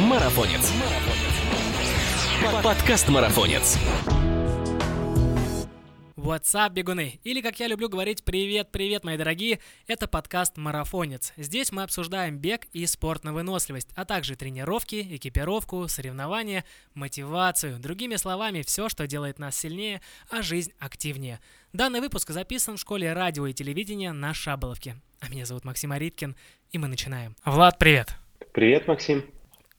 Марафонец. Подкаст Марафонец. What's up, бегуны? Или, как я люблю говорить, привет-привет, мои дорогие, это подкаст «Марафонец». Здесь мы обсуждаем бег и спорт на выносливость, а также тренировки, экипировку, соревнования, мотивацию. Другими словами, все, что делает нас сильнее, а жизнь активнее. Данный выпуск записан в школе радио и телевидения на Шаболовке. А меня зовут Максим Ариткин, и мы начинаем. Влад, привет! Привет, Максим!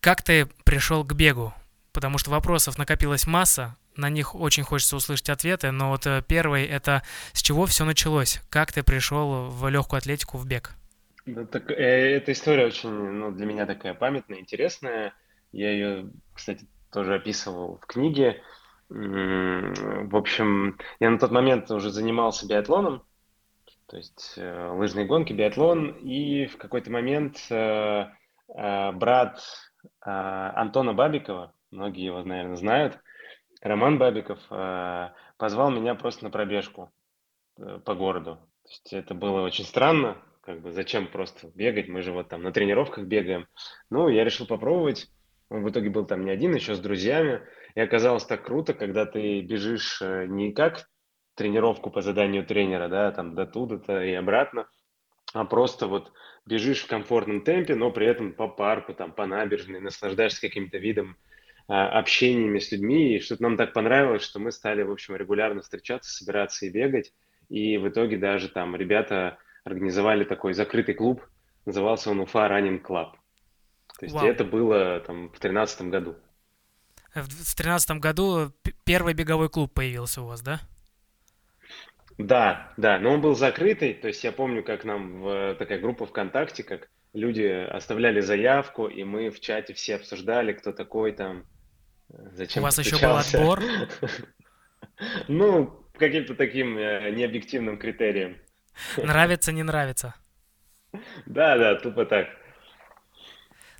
Как ты пришел к бегу? Потому что вопросов накопилась масса, на них очень хочется услышать ответы, но вот э, первый это с чего все началось? Как ты пришел в легкую атлетику, в бег? Да, так, э, эта история очень ну, для меня такая памятная, интересная. Я ее, кстати, тоже описывал в книге. В общем, я на тот момент уже занимался биатлоном, то есть э, лыжные гонки, биатлон, и в какой-то момент э, э, брат Антона Бабикова, многие его, наверное, знают, Роман Бабиков э, позвал меня просто на пробежку э, по городу. То есть это было очень странно, как бы зачем просто бегать, мы же вот там на тренировках бегаем. Ну, я решил попробовать. Он в итоге был там не один, еще с друзьями. И оказалось так круто, когда ты бежишь э, не как тренировку по заданию тренера, да, там до туда-то и обратно, а просто вот бежишь в комфортном темпе, но при этом по парку, там, по набережной, наслаждаешься каким-то видом а, общениями с людьми, и что-то нам так понравилось, что мы стали, в общем, регулярно встречаться, собираться и бегать, и в итоге даже там ребята организовали такой закрытый клуб, назывался он Уфа Running Club. То есть Вау. это было там в тринадцатом году. В тринадцатом году первый беговой клуб появился у вас, да? Да, да, но он был закрытый, то есть я помню, как нам в такая группа ВКонтакте, как люди оставляли заявку, и мы в чате все обсуждали, кто такой там, зачем У вас еще был отбор? Ну, каким-то таким э, необъективным критерием. Нравится, не нравится. Да, да, тупо так.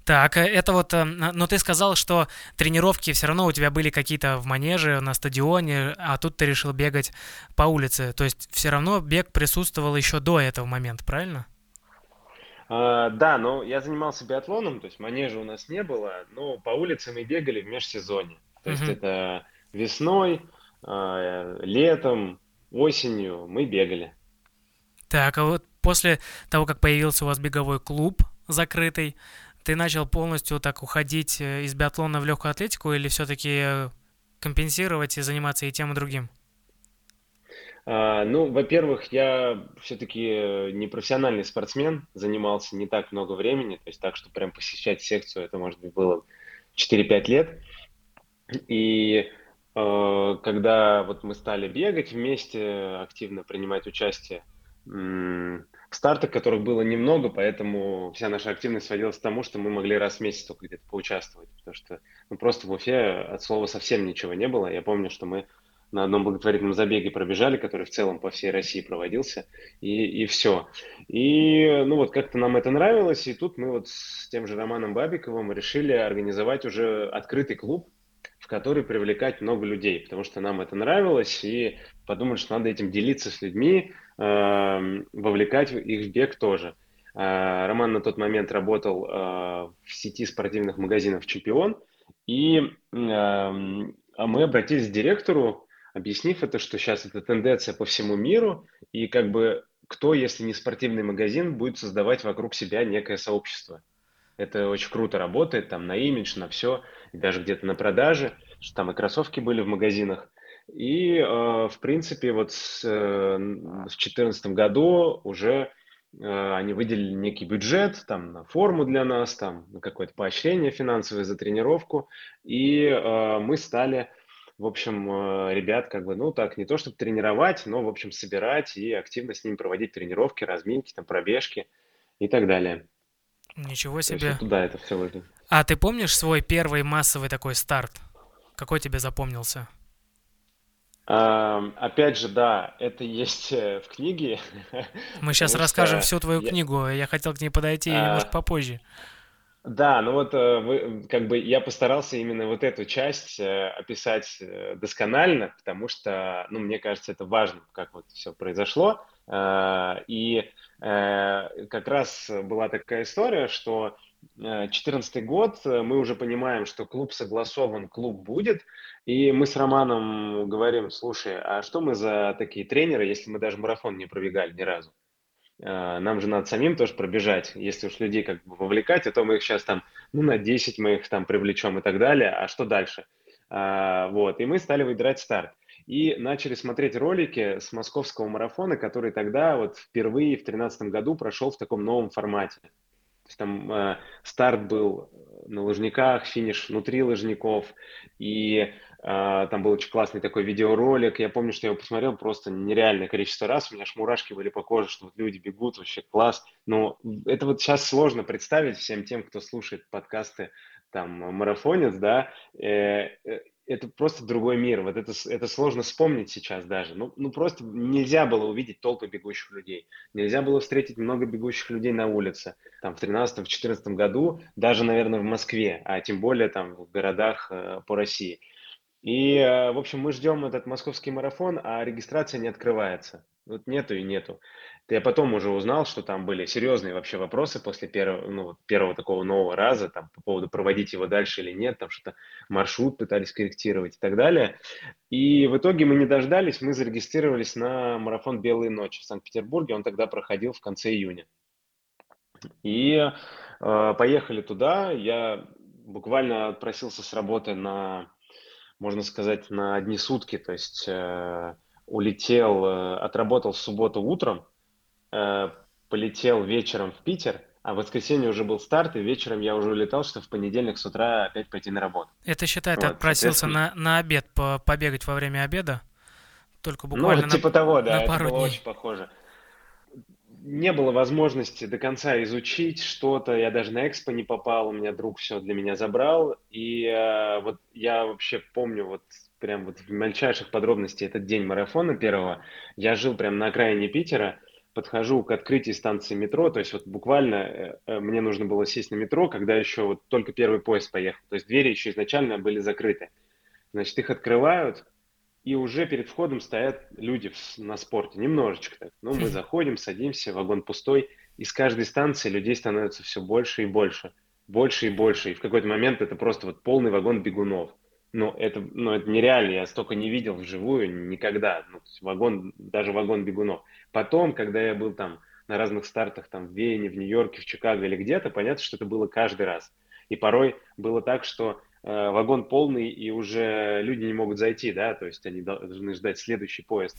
Так, э, это вот, э, но ты сказал, что тренировки все равно у тебя были какие-то в манеже, на стадионе, а тут ты решил бегать по улице. То есть все равно бег присутствовал еще до этого момента, правильно? А, да, но я занимался биатлоном, то есть манежа у нас не было, но по улице мы бегали в межсезонье. То есть uh-huh. это весной, а, летом, осенью мы бегали. Так, а вот после того, как появился у вас беговой клуб закрытый, ты начал полностью так уходить э, из биатлона в легкую атлетику или все-таки компенсировать и заниматься и тем, и другим? А, ну, во-первых, я все-таки э, не профессиональный спортсмен, занимался не так много времени, то есть так, что прям посещать секцию, это, может быть, было 4-5 лет. И э, когда вот мы стали бегать вместе, активно принимать участие в стартах, которых было немного, поэтому вся наша активность сводилась к тому, что мы могли раз в месяц только где-то поучаствовать, потому что ну, просто в Уфе от слова совсем ничего не было. Я помню, что мы на одном благотворительном забеге пробежали, который в целом по всей России проводился, и, и все. И, ну вот, как-то нам это нравилось, и тут мы вот с тем же Романом Бабиковым решили организовать уже открытый клуб, в который привлекать много людей, потому что нам это нравилось, и подумали, что надо этим делиться с людьми, вовлекать их в бег тоже. Э, Роман на тот момент работал э, в сети спортивных магазинов «Чемпион», и э, мы обратились к директору, объяснив это, что сейчас это тенденция по всему миру, и как бы кто, если не спортивный магазин, будет создавать вокруг себя некое сообщество. Это очень круто работает, там на имидж, на все, и даже где-то на продаже, что там и кроссовки были в магазинах. И, э, в принципе, вот с, э, в 2014 году уже э, они выделили некий бюджет там на форму для нас, там на какое-то поощрение финансовое за тренировку, и э, мы стали в общем, э, ребят как бы, ну так, не то чтобы тренировать, но, в общем, собирать и активно с ними проводить тренировки, разминки, там, пробежки и так далее. Ничего себе. Туда это все выйдет. А ты помнишь свой первый массовый такой старт? Какой тебе запомнился? А, опять же, да, это есть э, в книге. Мы сейчас расскажем всю твою я... книгу. Я хотел к ней подойти а... немножко попозже. Да, ну вот э, вы, как бы я постарался именно вот эту часть э, описать досконально, потому что, ну, мне кажется, это важно, как вот все произошло. И как раз была такая история, что 2014 год, мы уже понимаем, что клуб согласован, клуб будет, и мы с Романом говорим, слушай, а что мы за такие тренеры, если мы даже марафон не пробегали ни разу? Нам же надо самим тоже пробежать. Если уж людей как бы вовлекать, а то мы их сейчас там, ну, на 10 мы их там привлечем и так далее, а что дальше? Вот, и мы стали выбирать старт и начали смотреть ролики с московского марафона, который тогда вот впервые в 2013 году прошел в таком новом формате. Есть там э, старт был на лыжниках, финиш внутри лыжников, и э, там был очень классный такой видеоролик. Я помню, что я его посмотрел просто нереальное количество раз, у меня аж мурашки были по коже, что вот люди бегут, вообще класс. Но это вот сейчас сложно представить всем тем, кто слушает подкасты там марафонец, да, э, э это просто другой мир. Вот это, это сложно вспомнить сейчас даже. Ну, ну, просто нельзя было увидеть толпы бегущих людей. Нельзя было встретить много бегущих людей на улице. Там в 13-14 году, даже, наверное, в Москве, а тем более там в городах э, по России. И, э, в общем, мы ждем этот московский марафон, а регистрация не открывается. Вот нету и нету. Я потом уже узнал, что там были серьезные вообще вопросы после первого, ну, первого такого нового раза, там, по поводу проводить его дальше или нет, там что-то маршрут пытались корректировать и так далее. И в итоге мы не дождались, мы зарегистрировались на марафон «Белые ночи» в Санкт-Петербурге, он тогда проходил в конце июня. И э, поехали туда, я буквально отпросился с работы на, можно сказать, на одни сутки, то есть э, улетел, э, отработал в субботу утром, Э, полетел вечером в Питер, а в воскресенье уже был старт, и вечером я уже улетал, что в понедельник с утра опять пойти на работу. Это считай, ты вот, отпросился на, на обед по, побегать во время обеда? Только ну, буквально ну, типа на, того, да, на пару это было дней. очень похоже. Не было возможности до конца изучить что-то, я даже на экспо не попал, у меня друг все для меня забрал, и э, вот я вообще помню вот прям вот в мельчайших подробностях этот день марафона первого, я жил прям на окраине Питера, подхожу к открытию станции метро, то есть вот буквально э, э, мне нужно было сесть на метро, когда еще вот только первый поезд поехал, то есть двери еще изначально были закрыты. Значит, их открывают, и уже перед входом стоят люди на спорте, немножечко так. Ну, мы заходим, садимся, вагон пустой, и с каждой станции людей становится все больше и больше, больше и больше, и в какой-то момент это просто вот полный вагон бегунов. Ну, это, ну, это нереально, я столько не видел вживую никогда. Ну, вагон, даже вагон бегунов. Потом, когда я был там на разных стартах, там в Вене, в Нью-Йорке, в Чикаго или где-то, понятно, что это было каждый раз. И порой было так, что э, вагон полный, и уже люди не могут зайти, да, то есть они должны ждать следующий поезд.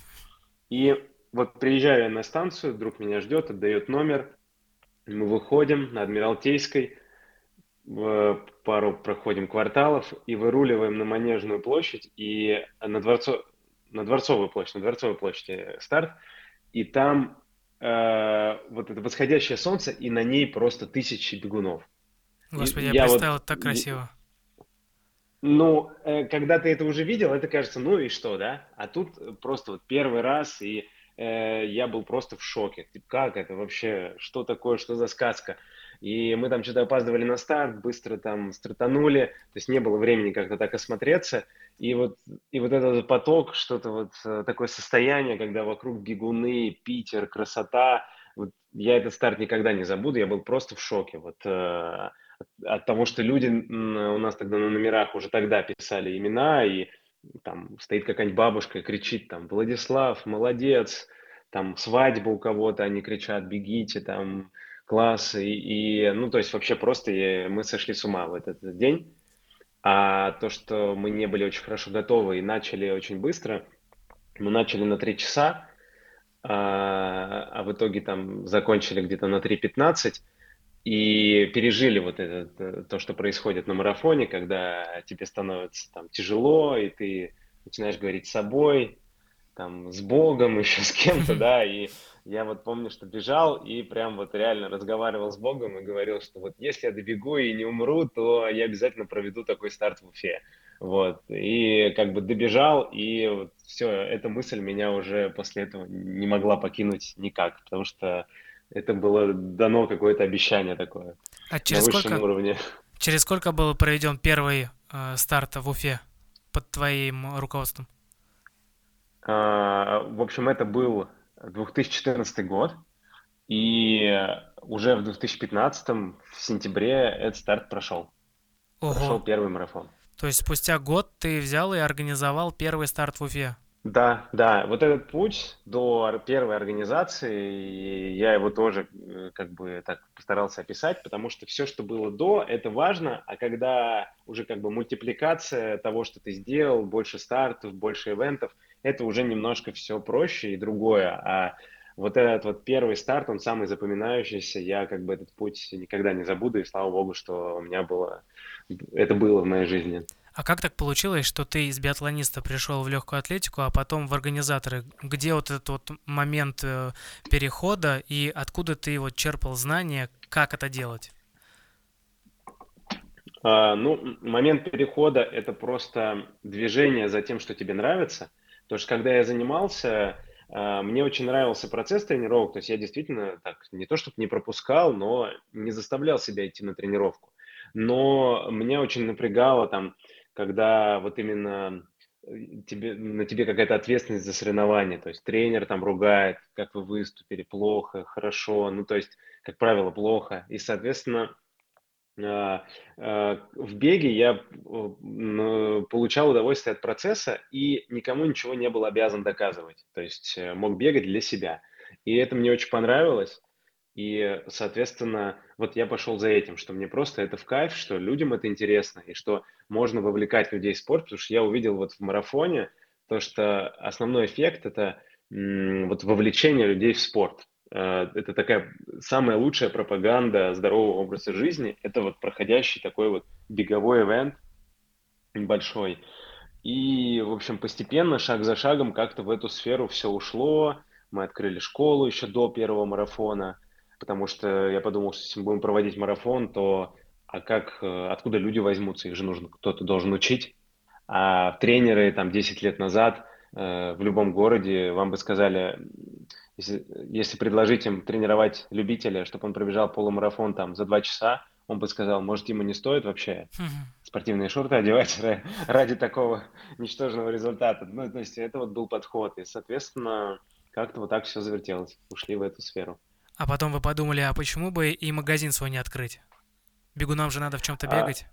И вот приезжаю я на станцию, друг меня ждет, отдает номер, мы выходим на Адмиралтейской, пару проходим кварталов и выруливаем на Манежную площадь и на, Дворцо... на Дворцовую площадь, на Дворцовой площади старт, и там э, вот это восходящее солнце, и на ней просто тысячи бегунов. Господи, я, я представил, вот... так красиво. Ну, э, когда ты это уже видел, это кажется, ну и что, да? А тут просто вот первый раз, и э, я был просто в шоке. Типа, как это вообще? Что такое? Что за сказка? И мы там что-то опаздывали на старт, быстро там стартанули, то есть не было времени как-то так осмотреться. И вот, и вот этот поток, что-то вот э, такое состояние, когда вокруг бегуны, Питер, красота, вот я этот старт никогда не забуду, я был просто в шоке. Вот э, от того, что люди у нас тогда на номерах уже тогда писали имена, и там стоит какая-нибудь бабушка и кричит там «Владислав, молодец!» Там свадьба у кого-то, они кричат «Бегите!» там класс, и, и ну, то есть вообще просто я, мы сошли с ума в этот, день. А то, что мы не были очень хорошо готовы и начали очень быстро, мы начали на 3 часа, а, а в итоге там закончили где-то на 3.15 и пережили вот это, то, что происходит на марафоне, когда тебе становится там тяжело, и ты начинаешь говорить с собой, там, с Богом, еще с кем-то, да, и я вот помню, что бежал и прям вот реально разговаривал с Богом и говорил, что вот если я добегу и не умру, то я обязательно проведу такой старт в Уфе. Вот, и как бы добежал, и вот все, эта мысль меня уже после этого не могла покинуть никак, потому что это было дано какое-то обещание такое а через на высшем сколько, уровне. Через сколько был проведен первый э, старт в Уфе под твоим руководством? А, в общем, это был 2014 год. И уже в 2015 в сентябре этот старт прошел. Ого. Прошел первый марафон. То есть спустя год ты взял и организовал первый старт в Уфе. Да, да, вот этот путь до первой организации, я его тоже э, как бы так постарался описать, потому что все, что было до, это важно, а когда уже как бы мультипликация того, что ты сделал, больше стартов, больше ивентов, это уже немножко все проще и другое. А вот этот вот первый старт, он самый запоминающийся, я как бы этот путь никогда не забуду, и слава богу, что у меня было, это было в моей жизни. А как так получилось, что ты из биатлониста пришел в легкую атлетику, а потом в организаторы? Где вот этот вот момент э, перехода и откуда ты вот черпал знания, как это делать? А, ну, момент перехода– это просто движение за тем, что тебе нравится. Потому что когда я занимался, а, мне очень нравился процесс тренировок. То есть я действительно так не то чтобы не пропускал, но не заставлял себя идти на тренировку. Но меня очень напрягало там, когда вот именно э, тебе, на тебе какая-то ответственность за соревнование. То есть тренер там ругает, как вы выступили, плохо, хорошо. Ну, то есть, как правило, плохо. И, соответственно, в беге я получал удовольствие от процесса и никому ничего не был обязан доказывать. То есть э, мог бегать для себя. И это мне очень понравилось. И, соответственно, вот я пошел за этим, что мне просто это в кайф, что людям это интересно, и что можно вовлекать людей в спорт, потому что я увидел вот в марафоне то, что основной эффект– это вот вовлечение людей в спорт. Э, Это такая самая лучшая пропаганда здорового образа жизни. Это вот проходящий такой вот беговой ивент большой. И, в общем, постепенно, шаг за шагом, как-то в эту сферу все ушло. Мы открыли школу еще до первого марафона, потому что я подумал, что если мы будем проводить марафон, то а как, э, откуда люди возьмутся? Их же нужно, кто-то должен учить. А тренеры там 10 лет назад э, в любом городе вам бы сказали, если, если предложить им тренировать любителя, чтобы он пробежал полумарафон там за два часа, он бы сказал, может, ему не стоит вообще спортивные шорты одевать ра- ради такого ничтожного результата. Ну, то есть это вот был подход. И, соответственно, как-то вот так все завертелось. Ушли в эту сферу. А потом вы подумали, а почему бы и магазин свой не открыть? Бегунам же надо в чем-то А, бегать.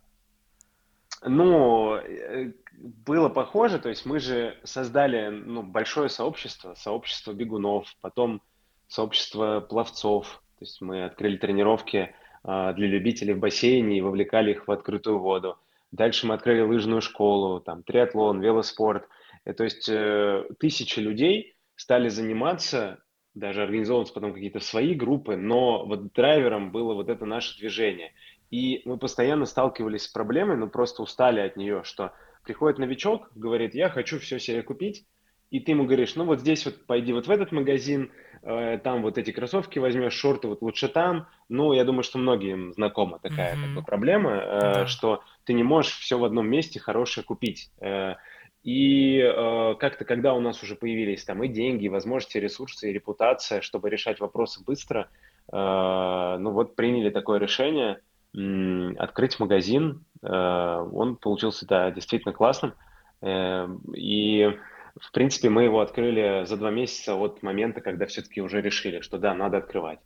ну, э, было похоже, то есть мы же создали, ну, большое сообщество, сообщество бегунов, потом сообщество пловцов. То есть мы открыли тренировки а, для любителей в бассейне и вовлекали их в открытую воду. Дальше мы открыли лыжную школу, там, триатлон, велоспорт. Э, То есть э, тысячи людей стали заниматься, даже организовываться потом какие-то свои группы, но вот драйвером было вот это наше движение. И мы постоянно сталкивались с проблемой, но просто устали от нее, что приходит новичок, говорит, я хочу все себе купить, и ты ему говоришь, ну вот здесь вот пойди вот в этот магазин, э, там вот эти кроссовки возьмешь, шорты вот лучше там. Ну, я думаю, что многим знакома такая как бы проблема, э, Да. что ты не можешь все в одном месте хорошее купить. Э, И э, как-то, когда у нас уже появились там и деньги, и возможности, и ресурсы, и репутация, чтобы решать вопросы быстро, э, ну вот приняли такое решение открыть магазин. Э, Он получился, да, действительно классным. Э, И в принципе, мы его открыли за два месяца от момента, когда все-таки уже решили, что да, надо открывать.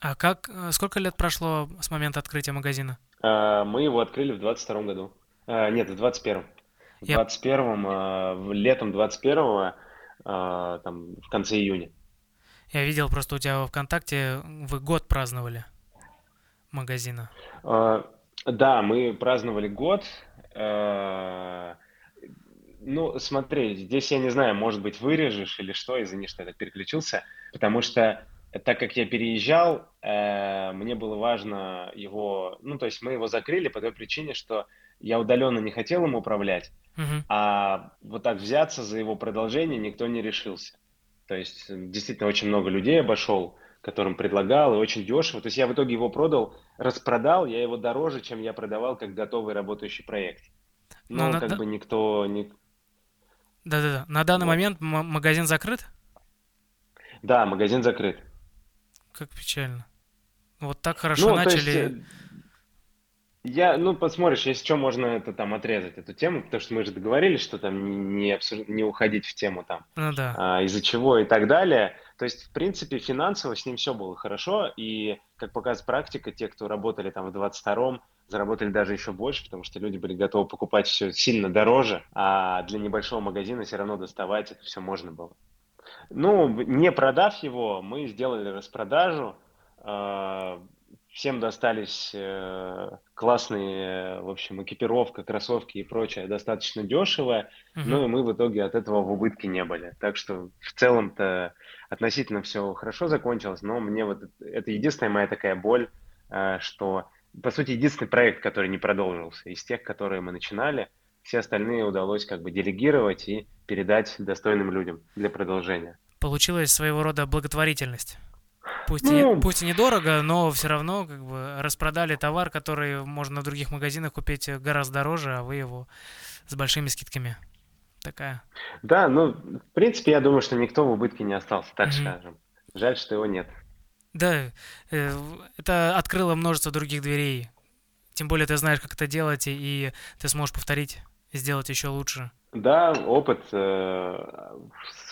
А как, э, сколько лет прошло с момента открытия магазина? А, Мы его открыли в двадцать втором году. Нет, в двадцать первом. В Я, двадцать первом, а, в летом двадцать первого, а, там, в конце июня. я видел просто у тебя во ВКонтакте, вы год праздновали магазина. А, Да, мы праздновали год. А, Ну, смотри, здесь я не знаю, может быть, вырежешь или что, извини, что я так переключился, потому что так как я переезжал, э, мне было важно его, ну, то есть мы его закрыли по той причине, что я удаленно не хотел им управлять, Мгм. а вот так взяться за его продолжение никто не решился. То есть действительно очень много людей обошел, которым предлагал, и очень дешево. То есть я в итоге его продал, распродал, я его дороже, чем я продавал как готовый работающий проект. Но Но на, как да, бы никто не... да-да-да, на данный Вот. момент магазин закрыт? Да, магазин закрыт. Как печально. Вот так хорошо Ну, то есть начали. э, я, ну, посмотришь, если что, можно это там отрезать, эту тему, потому что мы же договорились, что там не, не, обсуж- не уходить в тему там, Ну да. а, из-за чего и так далее. То есть, в принципе, финансово с ним все было хорошо, и, как показывает практика, те, кто работали там в 22-м, заработали даже еще больше, потому что люди были готовы покупать все сильно дороже, а для небольшого магазина все равно доставать это все можно было. Ну, не продав его, мы сделали распродажу, а, всем достались э, классные, в общем, экипировка, кроссовки и прочее достаточно дешевая, uh-huh. ну и мы в итоге от этого в убытке не были. Так что в целом-то относительно все хорошо закончилось, но мне вот это единственная моя такая боль, э, что, по сути, единственный проект, который не продолжился из тех, которые мы начинали, все остальные удалось как бы делегировать и передать достойным людям для продолжения. Получилась своего рода благотворительность. Пусть, ну, и, пусть и недорого, но все равно как бы распродали товар, который можно в других магазинах купить гораздо дороже, а вы его с большими скидками. Такая. Да, ну, в принципе, я думаю, что никто в убытке не остался, так mm-hmm. скажем. Жаль, что его нет. Да, э, это открыло множество других дверей. Тем более ты знаешь, как это делать, и ты сможешь повторить, сделать еще лучше. Да, опыт э,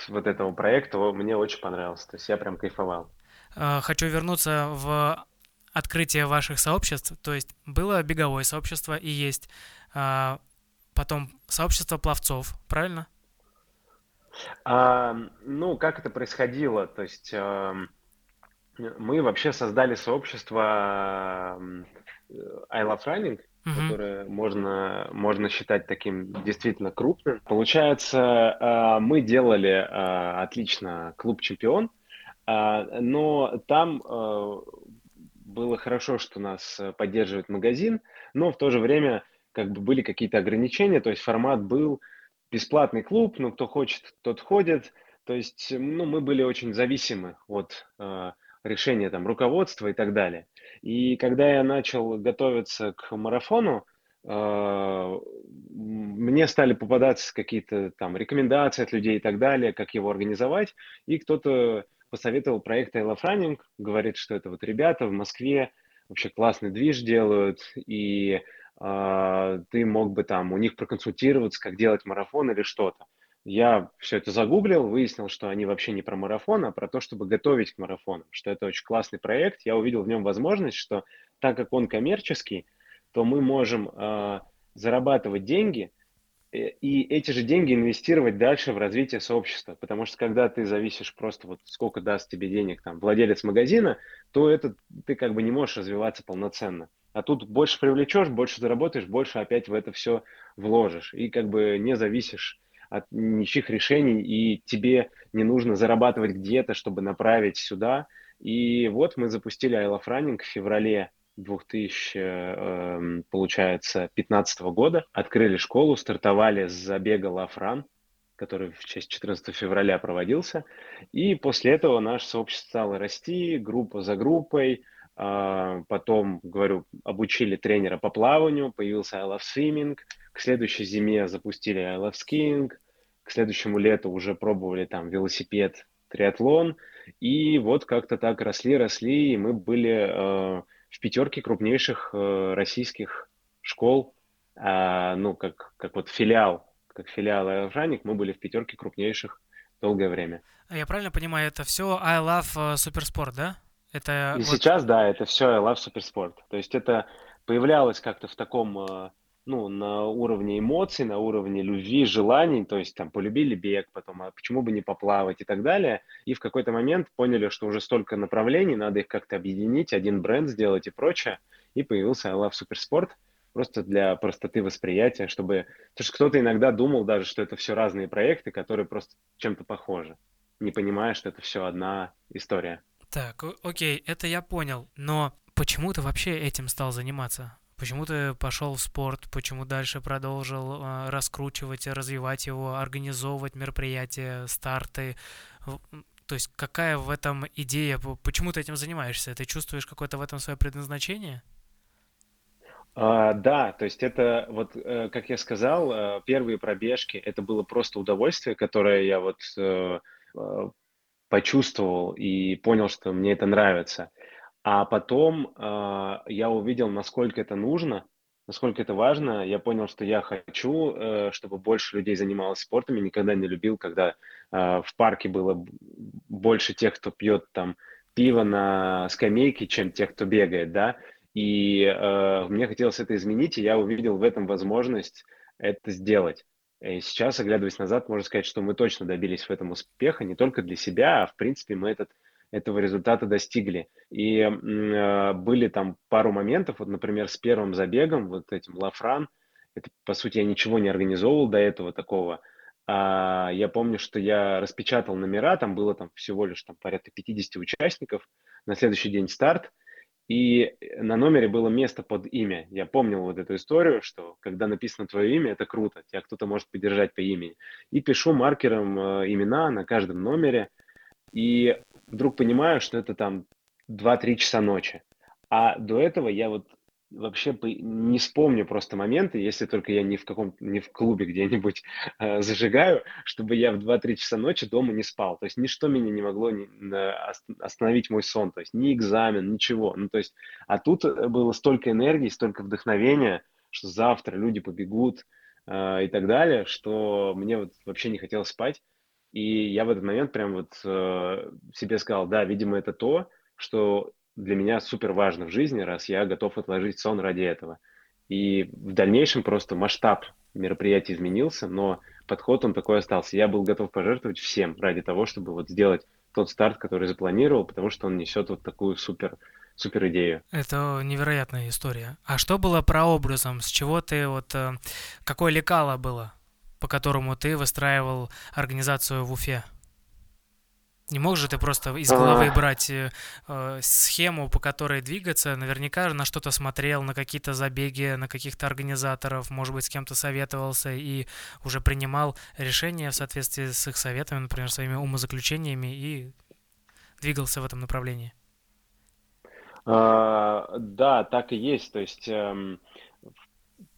вот этого проекта мне очень понравился. То есть я прям кайфовал. Э, хочу вернуться в открытие ваших сообществ. То есть было беговое сообщество и есть а, потом сообщество пловцов, правильно? А, ну, как это происходило? То есть а, мы вообще создали сообщество I Love Running, uh-huh. которое можно, можно считать таким действительно крупным. Получается, мы делали отлично клуб чемпион, а, но там а, было хорошо, что нас поддерживает магазин, но в то же время как бы были какие-то ограничения, то есть формат был бесплатный клуб, ну кто хочет, тот ходит, то есть ну, мы были очень зависимы от э, решения там руководства и так далее. И когда я начал готовиться к марафону, э, мне стали попадаться какие-то там рекомендации от людей и так далее, как его организовать, и кто-то посоветовал проект I Love Running, говорит, что это вот ребята в Москве вообще классный движ делают, и ты мог бы там у них проконсультироваться, как делать марафон или что-то. Я все это загуглил, выяснил, что они вообще не про марафон, а про то, чтобы готовить к марафону, что это очень классный проект. Я увидел в нем возможность, что так как он коммерческий, то мы можем э, зарабатывать деньги – Э, и эти же деньги инвестировать дальше в развитие сообщества. Потому что когда ты зависишь просто вот сколько даст тебе денег там владелец магазина, то это ты как бы не можешь развиваться полноценно. А тут больше привлечешь, больше заработаешь, больше опять в это все вложишь. И как бы не зависишь от ничьих решений, и тебе не нужно зарабатывать где-то, чтобы направить сюда. И вот мы запустили I Love Running в феврале 2000, эм, получается, 15 года. Открыли школу, стартовали с забега Лафран, который в честь 14 февраля проводился. И после этого наше сообщество стало расти, группа за группой. А, потом, говорю, обучили тренера по плаванию, появился I Love Swimming. К следующей зиме запустили I Love Skiing. К следующему лету уже пробовали там велосипед, триатлон. И вот как-то так росли, росли, и мы были э, в пятерке крупнейших э, российских школ, а, ну, как, как вот филиал, как филиал Аэрофраник, мы были в пятерке крупнейших долгое время. А я правильно понимаю, это все I Love Суперспорт, да? Это И вот... сейчас, да, это все I Love Суперспорт. То есть это появлялось как-то в таком э, ну, на уровне эмоций, на уровне любви, желаний, то есть там полюбили бег, потом, а почему бы не поплавать и так далее. И в какой-то момент поняли, что уже столько направлений, надо их как-то объединить, один бренд сделать и прочее. И появился I Love Supersport просто для простоты восприятия, чтобы... Потому что кто-то иногда думал даже, что это все разные проекты, которые просто чем-то похожи, не понимая, что это все одна история. Так, окей, это я понял, но почему ты вообще этим стал заниматься? Почему ты пошел в спорт? Почему дальше продолжил э, раскручивать, развивать его, организовывать мероприятия, старты? То есть какая в этом идея? Почему ты этим занимаешься? Ты чувствуешь какое-то в этом свое предназначение? А, да, то есть это вот, э, как я сказал, э, первые пробежки, это было просто удовольствие, которое я вот э, почувствовал и понял, что мне это нравится. А потом э, я увидел, насколько это нужно, насколько это важно. Я понял, что я хочу, э, чтобы больше людей занималось спортом. Я никогда не любил, когда э, в парке было больше тех, кто пьет там пиво на скамейке, чем тех, кто бегает, да. И э, мне хотелось это изменить, и я увидел в этом возможность это сделать. И сейчас, оглядываясь назад, можно сказать, что мы точно добились в этом успеха, не только для себя, а в принципе мы этот этого результата достигли. И э, были там пару моментов, вот, например, с первым забегом, вот этим Лафран, это, по сути, я ничего не организовывал до этого такого, а я помню, что я распечатал номера, там было там всего лишь там порядка 50 участников, на следующий день старт, и на номере было место под имя. Я помнил вот эту историю, что когда написано твое имя, это круто, тебя кто-то может поддержать по имени. И пишу маркером э, имена на каждом номере, и вдруг понимаю, что это там 2-3 часа ночи. А до этого я вот вообще не вспомню просто моменты, если только я не в каком не в клубе где-нибудь э, зажигаю, чтобы я в 2-3 часа ночи дома не спал. То есть ничто меня не могло не, остановить мой сон, то есть ни экзамен, ничего. Ну то есть, а тут было столько энергии, столько вдохновения, что завтра люди побегут э, и так далее, что мне вот вообще не хотелось спать. И я в этот момент прям вот э, себе сказал, да, видимо, это то, что для меня супер важно в жизни, раз я готов отложить сон ради этого. И в дальнейшем просто масштаб мероприятия изменился, но подход он такой остался. Я был готов пожертвовать всем ради того, чтобы вот сделать тот старт, который запланировал, потому что он несет вот такую супер, супер идею. Это невероятная история. А что было прообразом? С чего ты вот... Э, какое лекало было? по которому ты выстраивал организацию в Уфе? Не можешь же ты просто из головы брать э, э, схему, по которой двигаться? Наверняка на что-то смотрел, на какие-то забеги, на каких-то организаторов, может быть, с кем-то советовался и уже принимал решения в соответствии с их советами, например, своими умозаключениями и двигался в этом направлении. А, да, так и есть. То есть эм,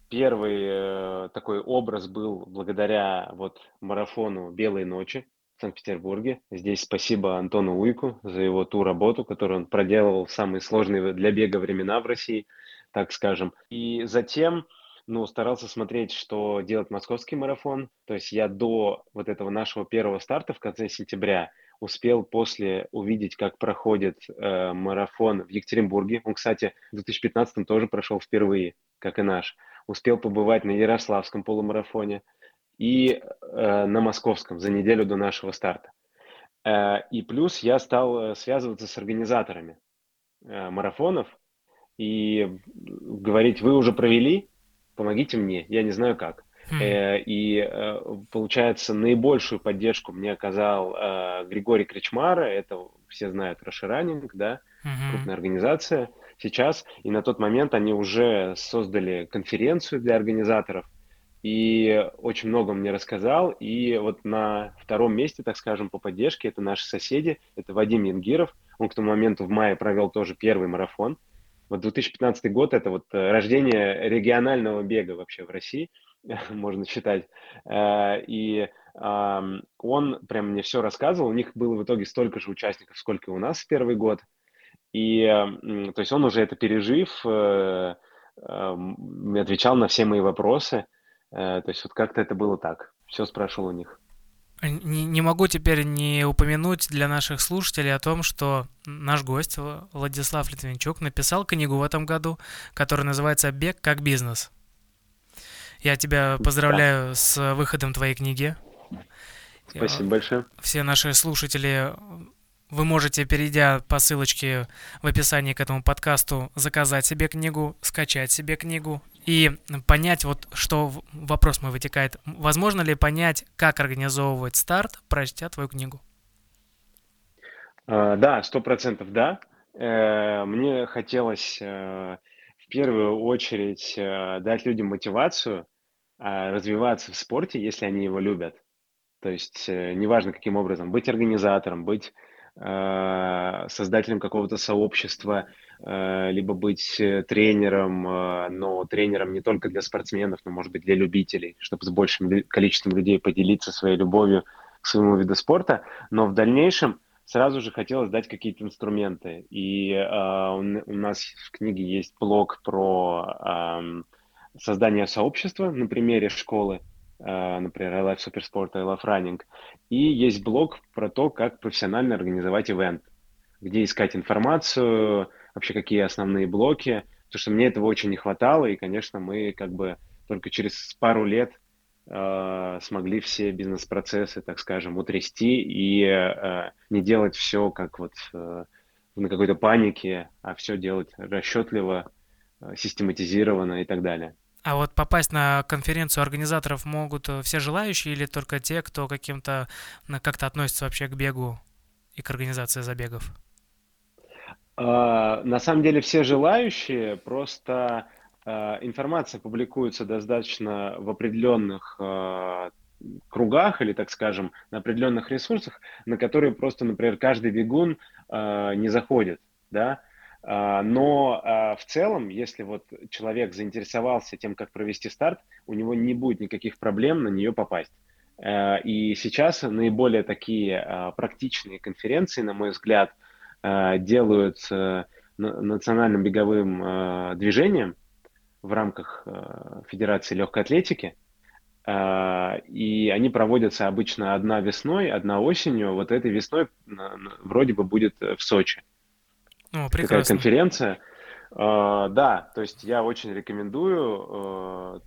Первый э, такой образ был благодаря вот марафону «Белой ночи» Санкт-Петербурге. Здесь спасибо Антону Уйку за его ту работу, которую он проделывал в самые сложные для бега времена в России, так скажем. И затем ну, старался смотреть, что делает московский марафон. То есть я до вот этого нашего первого старта в конце сентября успел после увидеть, как проходит э, марафон в Екатеринбурге. Он, кстати, в 2015 тоже прошел впервые, как и наш успел побывать на Ярославском полумарафоне и э, на Московском за неделю до нашего старта. Э, и плюс я стал э, связываться с организаторами э, марафонов и говорить, вы уже провели, помогите мне, я не знаю как. Mm. И э, получается, наибольшую поддержку мне оказал Григорий Кричмара, это все знают Расширанинг, да, mm-hmm. крупная организация сейчас. И на тот момент они уже создали конференцию для организаторов. И очень много мне рассказал. И вот на втором месте, так скажем, по поддержке, это наши соседи, это Вадим Янгиров. Он к тому моменту в мае провел тоже первый марафон. Вот 2015 год – это вот э, рождение регионального бега вообще в России, можно считать. Э, и он прям мне все рассказывал. У них было в итоге столько же участников, сколько и у нас в первый год. И то есть он уже это пережив, э, отвечал на все мои вопросы. Э, то есть вот как-то это было так. Все спрашивал у них. Не, не могу теперь не упомянуть для наших слушателей о том, что наш гость Владислав Литвинчук написал книгу в этом году, которая называется «Бег как бизнес». Я тебя поздравляю да. с выходом твоей книги. Спасибо большое. Все наши слушатели вы можете, перейдя по ссылочке в описании к этому подкасту, заказать себе книгу, скачать себе книгу и понять, вот что вопрос мой вытекает. Возможно ли понять, как организовывать старт, прочтя твою книгу? А, да, сто процентов да. Э, мне хотелось э, в первую очередь э, дать людям мотивацию а, развиваться в спорте, если они его любят. То есть неважно каким образом, быть организатором, быть создателем какого-то сообщества, э, либо быть э, тренером, но тренером не только для спортсменов, но, может быть, для любителей, чтобы с большим количеством людей поделиться своей любовью к своему виду спорта. Но в дальнейшем сразу же хотелось дать какие-то инструменты. И у нас в книге есть блог про создание сообщества на примере школы, э, например, I Love Supersport, I Love Running, и есть блог про то, как профессионально организовать ивент, где искать информацию, вообще какие основные блоки, потому что мне этого очень не хватало, и, конечно, мы как бы только через пару лет э, смогли все бизнес-процессы, так скажем, утрясти и э, не делать все как вот э, на какой-то панике, а все делать расчетливо, э, систематизированно и так далее. А вот попасть на конференцию организаторов могут э, все желающие или только те, кто каким-то как-то относится вообще к бегу и к организации забегов? А, на самом деле все желающие, просто а, информация публикуется достаточно в определенных а, кругах или, так скажем, на определенных ресурсах, на которые просто, например, каждый бегун не заходит, да, но в целом, если вот человек заинтересовался тем, как провести старт, у него не будет никаких проблем на нее попасть. И сейчас наиболее такие практичные конференции, на мой взгляд, Э, делают национальным беговым э, движением в рамках э, Федерации легкой атлетики. И они проводятся обычно одна весной, одна осенью. Вот этой весной вроде бы будет в Сочи. О, прекрасно. Такая конференция. Да, то есть я очень рекомендую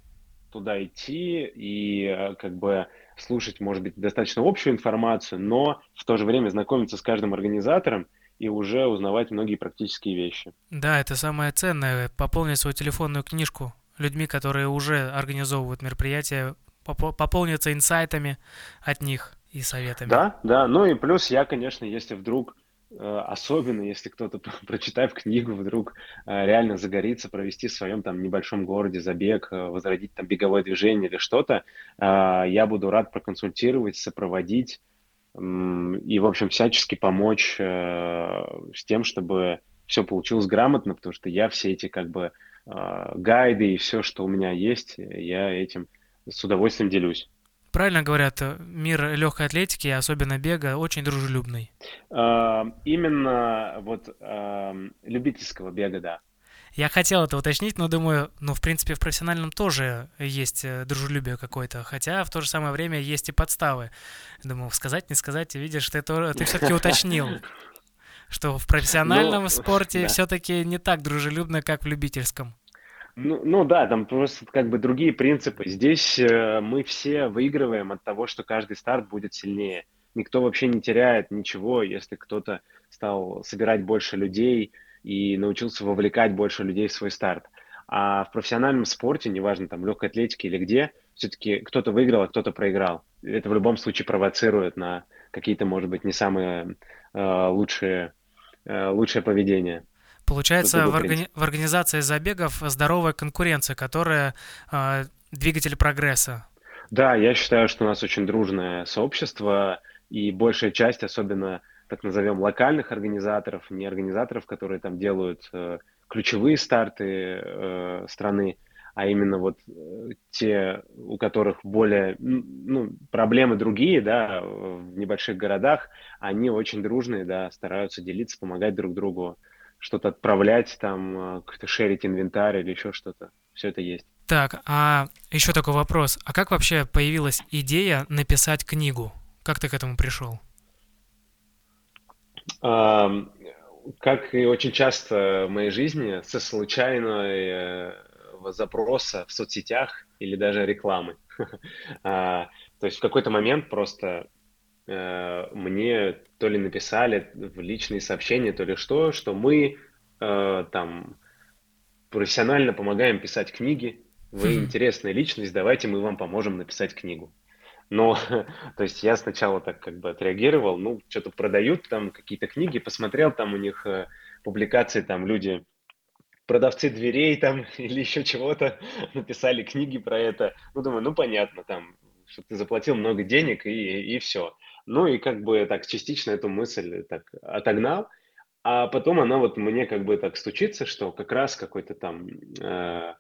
туда идти и как бы слушать, может быть, достаточно общую информацию, но в то же время знакомиться с каждым организатором – и уже узнавать многие практические вещи. Да, это самое ценное, пополнить свою телефонную книжку людьми, которые уже организовывают мероприятия, пополниться инсайтами от них и советами. Да, да, ну и плюс я, конечно, если вдруг особенно если кто-то, прочитав книгу, вдруг э, реально загорится провести в своем там небольшом городе забег, э, возродить там беговое движение или что-то, я буду рад проконсультировать, сопроводить, и, в общем, всячески помочь э, с тем, чтобы все получилось грамотно, потому что я все эти как бы э, гайды и все, что у меня есть, я этим с удовольствием делюсь. Правильно говорят, мир легкой атлетики, особенно бега, очень дружелюбный. Э, именно вот любительского бега, да. Я хотел это уточнить, но думаю, ну, в принципе, в профессиональном тоже есть э, дружелюбие какое-то, хотя в то же самое время есть и подставы. Думаю, сказать, не сказать, видишь, ты, то, ты все-таки уточнил, что в профессиональном ну, спорте все-таки не так дружелюбно, как в любительском. Ну, ну да, там просто как бы другие принципы. Здесь э, мы все выигрываем от того, что каждый старт будет сильнее. Никто вообще не теряет ничего, если кто-то стал собирать больше людей, и научился вовлекать больше людей в свой старт. А в профессиональном спорте, неважно, там, легкой атлетике или где, все-таки кто-то выиграл, а кто-то проиграл. Это в любом случае провоцирует на какие-то, может быть, не самые э, лучшие, э, лучшее поведение. Получается, в, органи- в организации забегов здоровая конкуренция, которая э, двигатель прогресса. Да, я считаю, что у нас очень дружное сообщество, и большая часть, особенно так назовем, локальных организаторов, не организаторов, которые там делают э, ключевые старты э, страны, а именно вот э, те, у которых более, ну, проблемы другие, да, в небольших городах, они очень дружные, да, стараются делиться, помогать друг другу, что-то отправлять, там, э, как-то шерить инвентарь или еще что-то. Все это есть. Так, а еще такой вопрос. А как вообще появилась идея написать книгу? Как ты к этому пришел? Как и очень часто в моей жизни, со случайного э, запроса в соцсетях или даже рекламы. А, то есть в какой-то момент просто мне то ли написали в личные сообщения, то ли что, что мы э, там профессионально помогаем писать книги, вы интересная личность, давайте мы вам поможем написать книгу. Но, то есть я сначала так как бы отреагировал, ну, что-то продают там какие-то книги, посмотрел там у них э, публикации, там люди, продавцы дверей там или еще чего-то, написали книги про это. Ну, думаю, ну, понятно, там, что ты заплатил много денег и, и все. Ну, и как бы так частично эту мысль так отогнал, а потом она вот мне как бы так стучится, что как раз какой-то там э,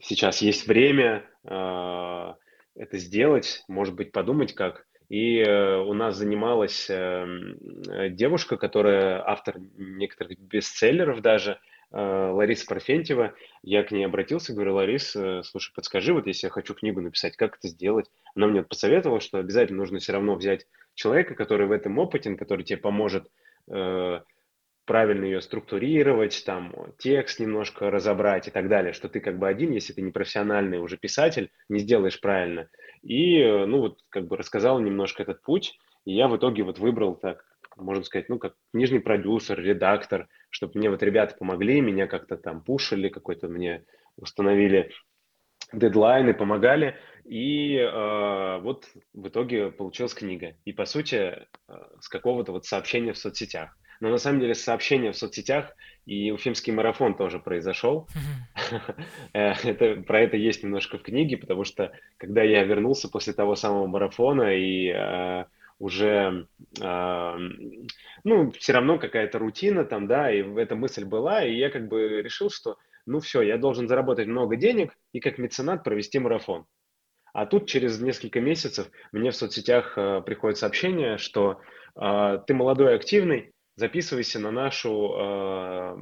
сейчас есть время, э, это сделать, может быть, подумать как. И э, у нас занималась э, девушка, которая автор некоторых бестселлеров даже, э, Лариса Парфентьева. Я к ней обратился, говорю, Ларис, э, слушай, подскажи, вот если я хочу книгу написать, как это сделать? Она мне посоветовала, что обязательно нужно все равно взять человека, который в этом опытен, который тебе поможет э, правильно ее структурировать, там текст немножко разобрать и так далее, что ты как бы один, если ты не профессиональный уже писатель, не сделаешь правильно. И, ну, вот как бы рассказал немножко этот путь, и я в итоге вот выбрал так, можно сказать, ну, как книжный продюсер, редактор, чтобы мне вот ребята помогли, меня как-то там пушили, какой-то мне установили дедлайны, помогали, и э, вот в итоге получилась книга. И, по сути, э, с какого-то вот сообщения в соцсетях. Но на самом деле сообщения в соцсетях и уфимский марафон тоже произошел. Э, это, про это есть немножко в книге, потому что когда я вернулся после того самого марафона и э, уже, э, ну, все равно какая-то рутина там, да, и эта мысль была, и я как бы решил, что, ну, все, я должен заработать много денег и как меценат провести марафон. А тут через несколько месяцев мне в соцсетях э, приходит сообщение, что э, ты молодой, активный, записывайся на нашу э,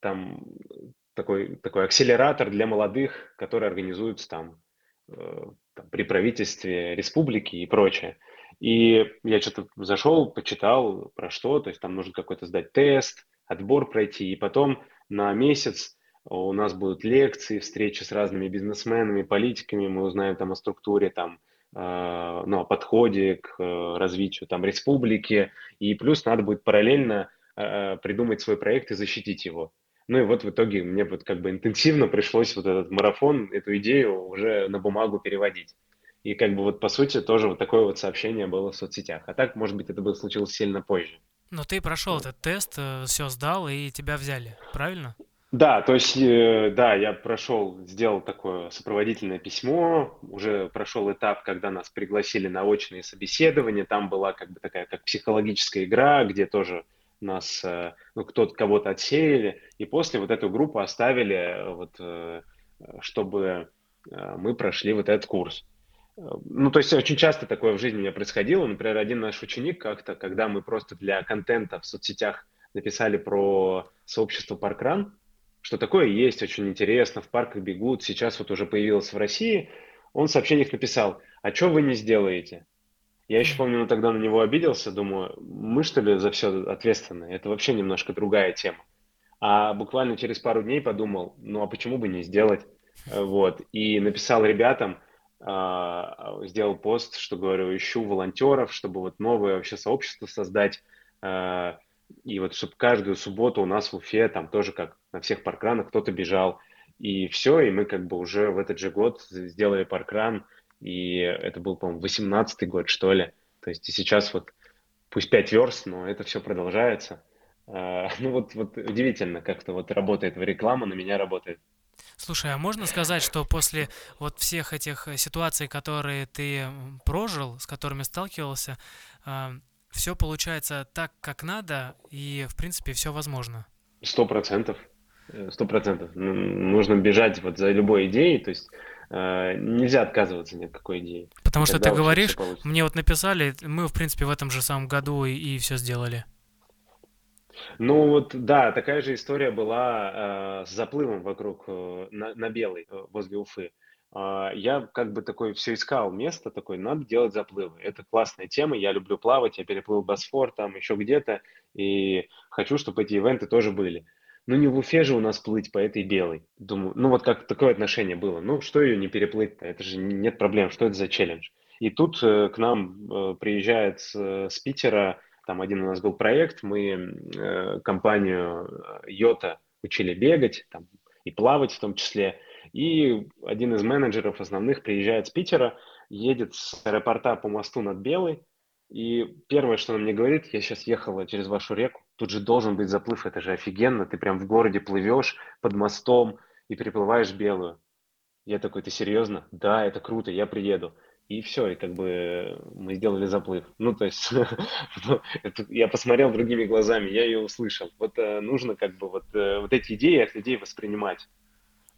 там такой, такой акселератор для молодых, который организуется там, э, там при правительстве республики и прочее. И я что-то зашел, почитал про что, то есть там нужно какой-то сдать тест, отбор пройти, и потом на месяц у нас будут лекции, встречи с разными бизнесменами, политиками, мы узнаем там о структуре там Э, ну, о подходе к э, развитию там республики, и плюс надо будет параллельно э, придумать свой проект и защитить его. Ну и вот в итоге мне вот как бы интенсивно пришлось вот этот марафон, эту идею уже на бумагу переводить. И как бы вот по сути тоже вот такое вот сообщение было в соцсетях. А так, может быть, это бы случилось сильно позже. Но ты прошел этот тест, все сдал и тебя взяли, правильно? Да, то есть, э, да, я прошел, сделал такое сопроводительное письмо, уже прошел этап, когда нас пригласили на очные собеседования, там была как бы такая как психологическая игра, где тоже нас, э, ну, кто-то кого-то отсеяли, и после вот эту группу оставили, э, вот, чтобы мы прошли вот этот курс. Ну, то есть очень часто такое в жизни у меня происходило. Например, один наш ученик как-то, когда мы просто для контента в соцсетях написали про сообщество Паркран, что такое есть, очень интересно, в парках бегут, сейчас вот уже появилось в России, он в сообщениях написал, а что вы не сделаете? Я еще помню, тогда на него обиделся, думаю, мы что ли за все ответственны? Это вообще немножко другая тема. А буквально через пару дней подумал, ну а почему бы не сделать? Вот. И написал ребятам, а, сделал пост, что говорю, ищу волонтеров, чтобы вот новое вообще сообщество создать, а, и вот чтобы каждую субботу у нас в Уфе, там тоже как на всех паркранах кто-то бежал. И все, и мы как бы уже в этот же год сделали паркран, и это был, по-моему, 18-й год, что ли. То есть и сейчас вот, пусть 5 верст, но это все продолжается. А, ну вот, вот удивительно, как-то вот работает реклама, на меня работает. Слушай, а можно сказать, что после вот всех этих ситуаций, которые ты прожил, с которыми сталкивался, а, все получается так, как надо, и, в принципе, все возможно. Сто процентов. Э, сто процентов. Нужно бежать вот за любой идеей, то есть э, нельзя отказываться ни от какой идеи. Потому что ты говоришь, мне вот написали, мы, в принципе, в этом же самом году и, и все сделали. Ну вот, да, такая же история была э, с заплывом вокруг, э, на, на Белой, э, возле Уфы. Я как бы такой все искал место, такой, надо делать заплывы. Это классная тема, я люблю плавать, я переплыл Босфор там еще где-то, и хочу, чтобы эти ивенты тоже были. Ну не в Уфе же у нас плыть по этой белой. Думаю, ну вот как такое отношение было. Ну что ее не переплыть-то? Это же нет проблем, что это за челлендж? И тут э, к нам э, приезжает с, с Питера, там один у нас был проект, мы э, компанию э, Йота учили бегать там, и плавать в том числе. И один из менеджеров основных приезжает с Питера, едет с аэропорта по мосту над Белой, и первое, что он мне говорит, я сейчас ехала через вашу реку, тут же должен быть заплыв, это же офигенно, ты прям в городе плывешь под мостом и переплываешь Белую. Я такой, ты серьезно? Да, это круто, я приеду. И все, и как бы мы сделали заплыв. Ну, то есть, ну, я посмотрел другими глазами, я ее услышал. Вот э, нужно как бы вот, э, вот эти идеи от людей воспринимать.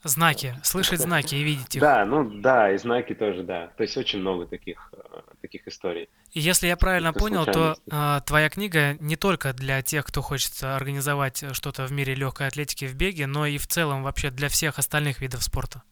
Знаки, слышать знаки и видеть их. Да, ну да, и знаки тоже, да. То есть очень много таких, э, таких историй. И если я правильно понял, то э, твоя книга не только для тех, кто хочет организовать что-то в мире легкой атлетики в беге, но и в целом вообще для всех остальных видов спорта.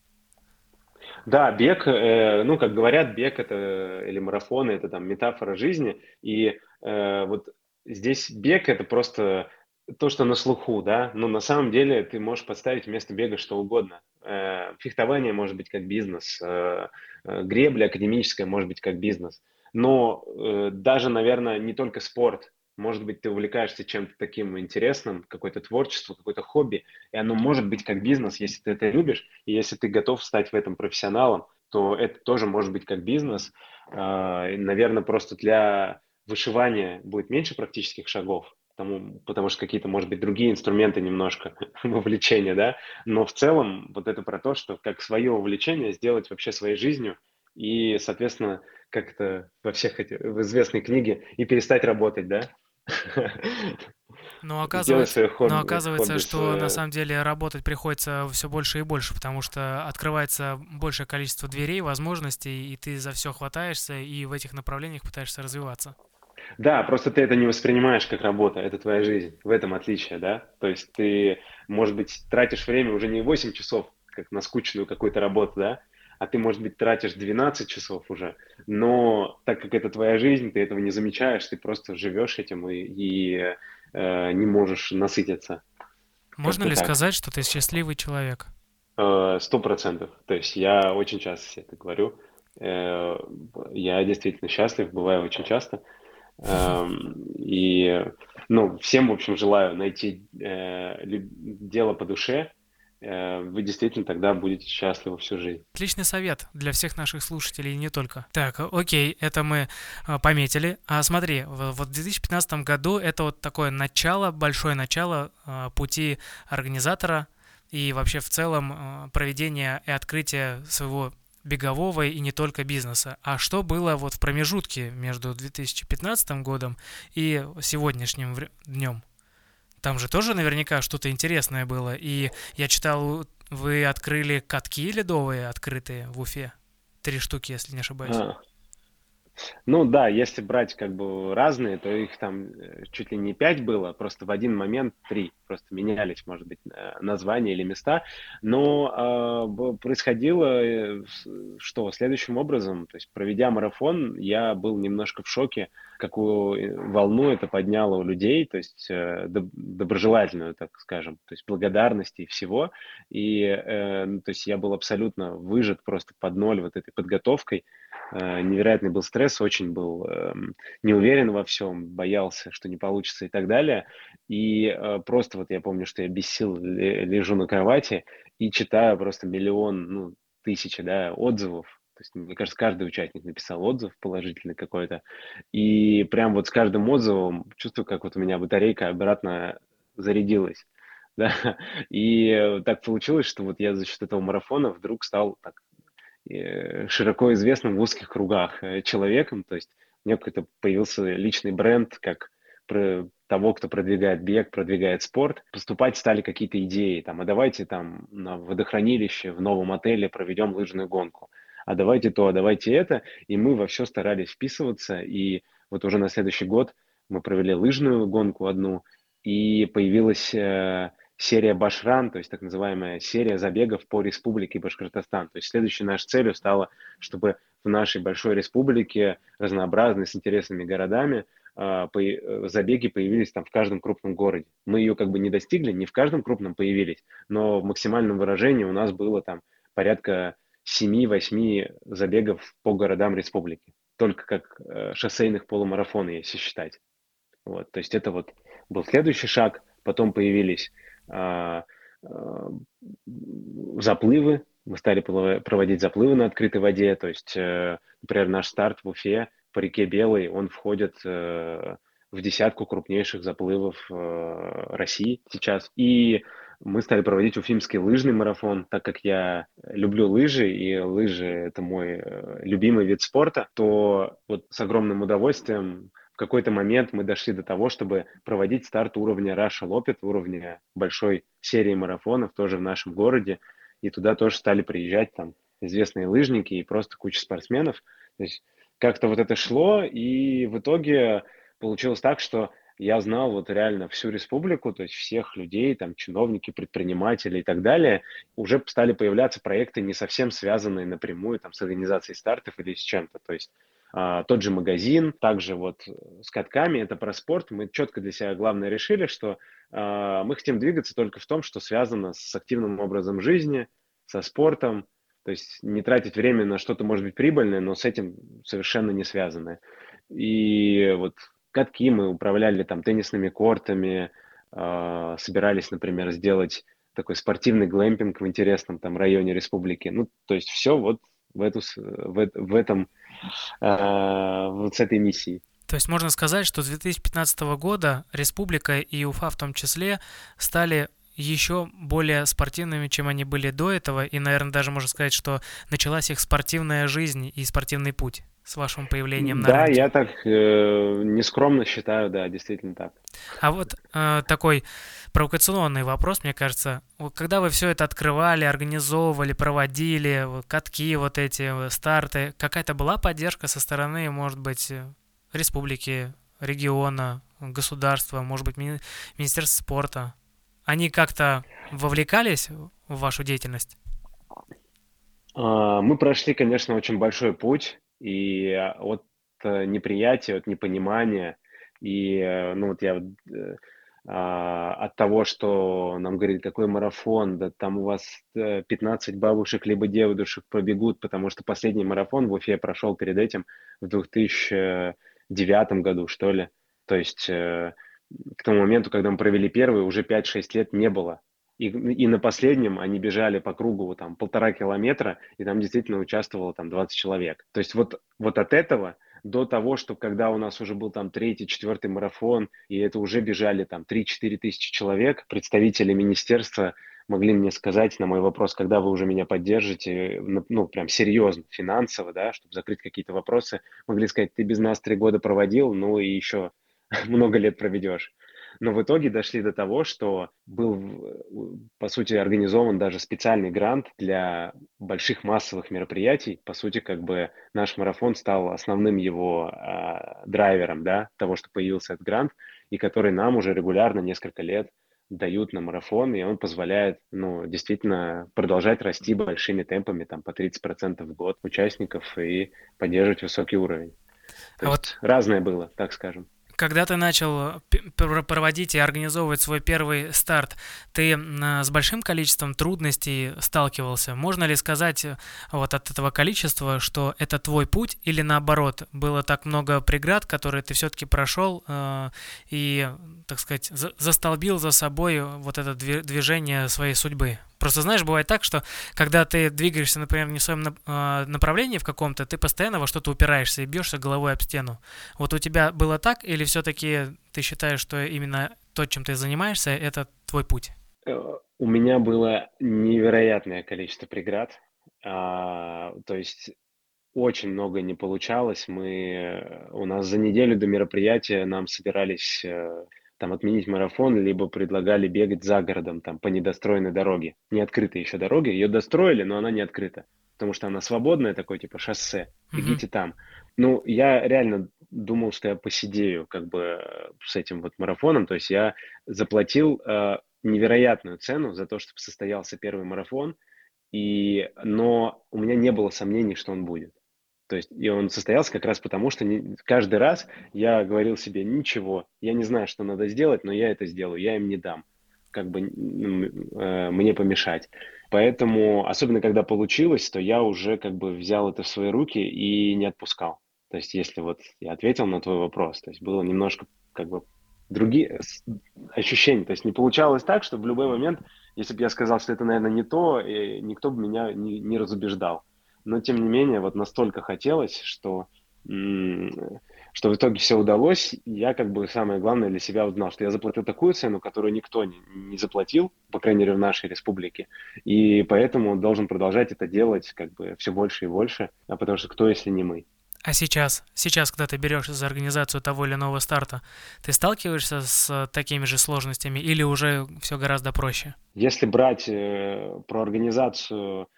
Да, бег, э, ну, как говорят, бег это или марафоны, это там метафора жизни. И э, вот здесь бег это просто то, что на слуху, да, но на самом деле ты можешь подставить вместо бега что угодно. Э, фехтование может быть как бизнес, э, э, гребля академическая может быть как бизнес. Но даже, наверное, не только спорт. Может быть, ты увлекаешься чем-то таким интересным, какое-то творчество, какое-то хобби, и оно может быть как бизнес, если ты это любишь, и если ты готов стать в этом профессионалом, то это тоже может быть как бизнес. Наверное, просто для вышивания будет меньше практических шагов, потому, потому что какие-то, может быть, другие инструменты немножко вовлечения, да, но в целом вот это про то, что как свое увлечение сделать вообще своей жизнью и, соответственно, как это во всех этих, в известной книге, и перестать работать, да, но оказывается, хобби, но оказывается хобби что на самом деле работать приходится все больше и больше, потому что открывается большее количество дверей, возможностей, и ты за все хватаешься, и в этих направлениях пытаешься развиваться. Да, просто ты это не воспринимаешь как работа, это твоя жизнь. В этом отличие, да? То есть ты, может быть, тратишь время уже не 8 часов, как на скучную какую-то работу, да? А ты, может быть, тратишь 12 часов уже, но так как это твоя жизнь, ты этого не замечаешь, ты просто живешь этим и, и э, не можешь насытиться. Можно ли так. сказать, что ты счастливый человек? Э, сто процентов. То есть я очень часто себе это говорю. Э, я действительно счастлив, бываю очень часто. Эм, и, ну, всем, в общем, желаю найти э, дело по душе. Э, вы действительно тогда будете счастливы всю жизнь. Отличный совет для всех наших слушателей не только. Так, окей, это мы э, пометили. А смотри, вот в 2015 году это вот такое начало, большое начало пути организатора и вообще в целом проведения и открытия своего бегового и не только бизнеса. А что было вот в промежутке между 2015 годом и сегодняшним днем? Там же тоже наверняка что-то интересное было. И я читал, вы открыли катки ледовые открытые в Уфе. Три штуки, если не ошибаюсь. А, ну да, если брать как бы разные, то их там э, чуть ли не пять было, просто в один момент три, просто менялись, может быть, э, названия или места. Но э, происходило э, что следующим образом, то есть проведя марафон, я был немножко в шоке, какую волну это подняло у людей, то есть э, доброжелательную, так скажем, то есть благодарности и всего. И ну, то есть я был абсолютно выжат просто под ноль вот этой подготовкой. Невероятный был стресс, очень был э, не уверен во всем, боялся, что не получится и так далее. И просто вот я помню, что я без сил лежу на кровати и читаю просто миллион, ну, тысячи, да, отзывов. То есть, мне кажется, каждый участник написал отзыв положительный какой-то. И прям вот с каждым отзывом чувствую, как вот у меня батарейка обратно зарядилась. Да? И так получилось, что вот я за счет этого марафона вдруг стал так Э, широко известным в узких кругах э, человеком, то есть у меня какой-то появился личный бренд, как того, кто продвигает бег, продвигает спорт, поступать стали какие-то идеи, там, а давайте там на водохранилище в новом отеле проведем лыжную гонку, а давайте то, а давайте это, и мы во все старались вписываться, и вот уже на следующий год мы провели лыжную гонку одну, и появилась э, серия Башран, то есть так называемая серия забегов по республике Башкортостан. То есть следующей нашей целью стало, чтобы в нашей большой республике, разнообразной, с интересными городами, забеги появились там в каждом крупном городе. Мы ее как бы не достигли, не в каждом крупном появились, но в максимальном выражении у нас было там порядка 7-8 забегов по городам республики. Только как э, шоссейных полумарафона, если считать. Вот, то есть это вот был следующий шаг. Потом появились а, а, заплывы, мы стали проводить заплывы на открытой воде, то есть, э, например, наш старт в Уфе по реке Белой, он входит э, в десятку крупнейших заплывов э, России сейчас. И мы стали проводить уфимский лыжный марафон, так как я люблю лыжи, и лыжи – это мой любимый вид спорта, то вот с огромным удовольствием какой-то момент мы дошли до того, чтобы проводить старт уровня Russia Lopet, уровня большой серии марафонов тоже в нашем городе. и туда тоже стали приезжать там известные лыжники и просто куча спортсменов. То есть как-то вот это шло, и в итоге получилось так, что я знал вот реально всю республику, то есть всех людей, там, чиновники, предприниматели и так далее. Уже стали появляться проекты, не совсем связанные напрямую там, с организацией стартов или с чем-то. То есть а, тот же магазин, также вот с катками, это про спорт. Мы четко для себя главное решили, что а, мы хотим двигаться только в том, что связано с активным образом жизни, со спортом, то есть не тратить время на что-то, может быть, прибыльное, но с этим совершенно не связанное. И вот катки мы управляли там теннисными кортами, э, собирались, например, сделать такой спортивный глэмпинг в интересном там районе республики. Ну, то есть все вот в, эту, в, в этом, э, вот с этой миссией. То есть можно сказать, что с 2015 года республика и Уфа в том числе стали еще более спортивными, чем они были до этого, и, наверное, даже можно сказать, что началась их спортивная жизнь и спортивный путь с вашим появлением на Да, рынке. я так э, нескромно считаю, да, действительно так. А вот э, такой провокационный вопрос, мне кажется. Когда вы все это открывали, организовывали, проводили, катки вот эти, старты, какая-то была поддержка со стороны, может быть, республики, региона, государства, может быть, мини- Министерства спорта? Они как-то вовлекались в вашу деятельность? А, мы прошли, конечно, очень большой путь и а, от э, неприятия, от непонимания, и, э, ну, вот я э, а, от того, что нам говорили, какой марафон, да там у вас 15 бабушек либо девушек пробегут, потому что последний марафон в Уфе прошел перед этим в 2009 году, что ли. То есть к тому моменту, когда мы провели первый, уже 5-6 лет не было и, и на последнем они бежали по кругу там полтора километра, и там действительно участвовало там 20 человек. То есть вот, вот от этого до того, что когда у нас уже был там третий, четвертый марафон, и это уже бежали там 3-4 тысячи человек, представители министерства могли мне сказать на мой вопрос, когда вы уже меня поддержите, ну, прям серьезно, финансово, да, чтобы закрыть какие-то вопросы, могли сказать, ты без нас три года проводил, ну и еще много лет проведешь. Но в итоге дошли до того, что был, по сути, организован даже специальный грант для больших массовых мероприятий. По сути, как бы наш марафон стал основным его э, драйвером, да, того, что появился этот грант, и который нам уже регулярно несколько лет дают на марафон, и он позволяет, ну, действительно продолжать расти большими темпами, там, по 30% в год участников и поддерживать высокий уровень. То а вот разное было, так скажем. Когда ты начал проводить и организовывать свой первый старт, ты с большим количеством трудностей сталкивался. Можно ли сказать э, вот от этого количества, что это твой путь, или наоборот, было так много преград, которые ты все-таки прошел э, и, так сказать, застолбил за собой вот это движение своей судьбы? Просто знаешь, бывает так, что когда ты двигаешься, например, не в своем а, направлении в каком-то, ты постоянно во что-то упираешься и бьешься головой об стену. Вот у тебя было так, или все-таки ты считаешь, что именно то, чем ты занимаешься, это твой путь? Э, у меня было невероятное количество преград. А, то есть очень много не получалось. Мы у нас за неделю до мероприятия нам собирались э, там отменить марафон, либо предлагали бегать за городом, там, по недостроенной дороге. Не открытой еще дороге, ее достроили, но она не открыта, потому что она свободная, такое типа шоссе, бегите mm-hmm. там. Ну, я реально думал, что я посидею как бы с этим вот марафоном, то есть я заплатил э, невероятную цену за то, чтобы состоялся первый марафон, и, но у меня не было сомнений, что он будет. То есть, и он состоялся как раз потому, что не, каждый раз я говорил себе, ничего, я не знаю, что надо сделать, но я это сделаю, я им не дам, как бы э, мне помешать. Поэтому, особенно когда получилось, то я уже как бы взял это в свои руки и не отпускал. То есть, если вот я ответил на твой вопрос, то есть было немножко как бы другие ощущения. То есть не получалось так, что в любой момент, если бы я сказал, что это, наверное, не то, никто бы меня не, не разубеждал но тем не менее вот настолько хотелось, что что в итоге все удалось, я как бы самое главное для себя узнал, что я заплатил такую цену, которую никто не, не заплатил, по крайней мере в нашей республике, и поэтому должен продолжать это делать как бы все больше и больше, а потому что кто, если не мы. А сейчас, сейчас, когда ты берешься за организацию того или иного старта, ты сталкиваешься с такими же сложностями или уже все гораздо проще? Если брать э, про организацию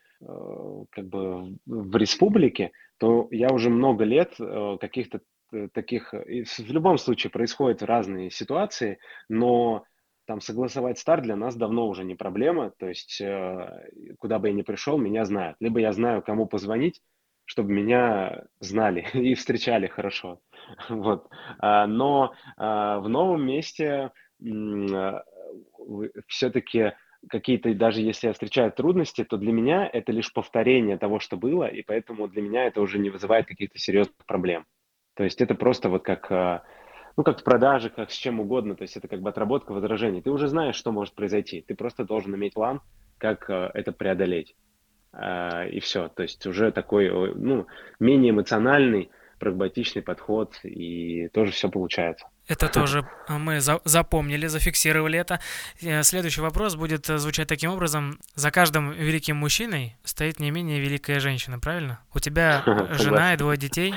как бы в республике, то я уже много лет э, каких-то э, таких... В любом случае происходят разные ситуации, но там согласовать старт для нас давно уже не проблема. То есть э, куда бы я ни пришел, меня знают. Либо я знаю, кому позвонить, чтобы меня знали и встречали хорошо. Вот. А, но а, в новом месте все-таки какие-то, даже если я встречаю трудности, то для меня это лишь повторение того, что было, и поэтому для меня это уже не вызывает каких-то серьезных проблем. То есть это просто вот как, ну, как в продаже, как с чем угодно, то есть это как бы отработка возражений. Ты уже знаешь, что может произойти, ты просто должен иметь план, как это преодолеть. А, и все. То есть уже такой, ну, менее эмоциональный, прагматичный подход, и тоже все получается. Это тоже мы за запомнили, зафиксировали это. Э, следующий вопрос будет звучать таким образом. За каждым великим мужчиной стоит не менее великая женщина, правильно? У тебя жена и двое детей.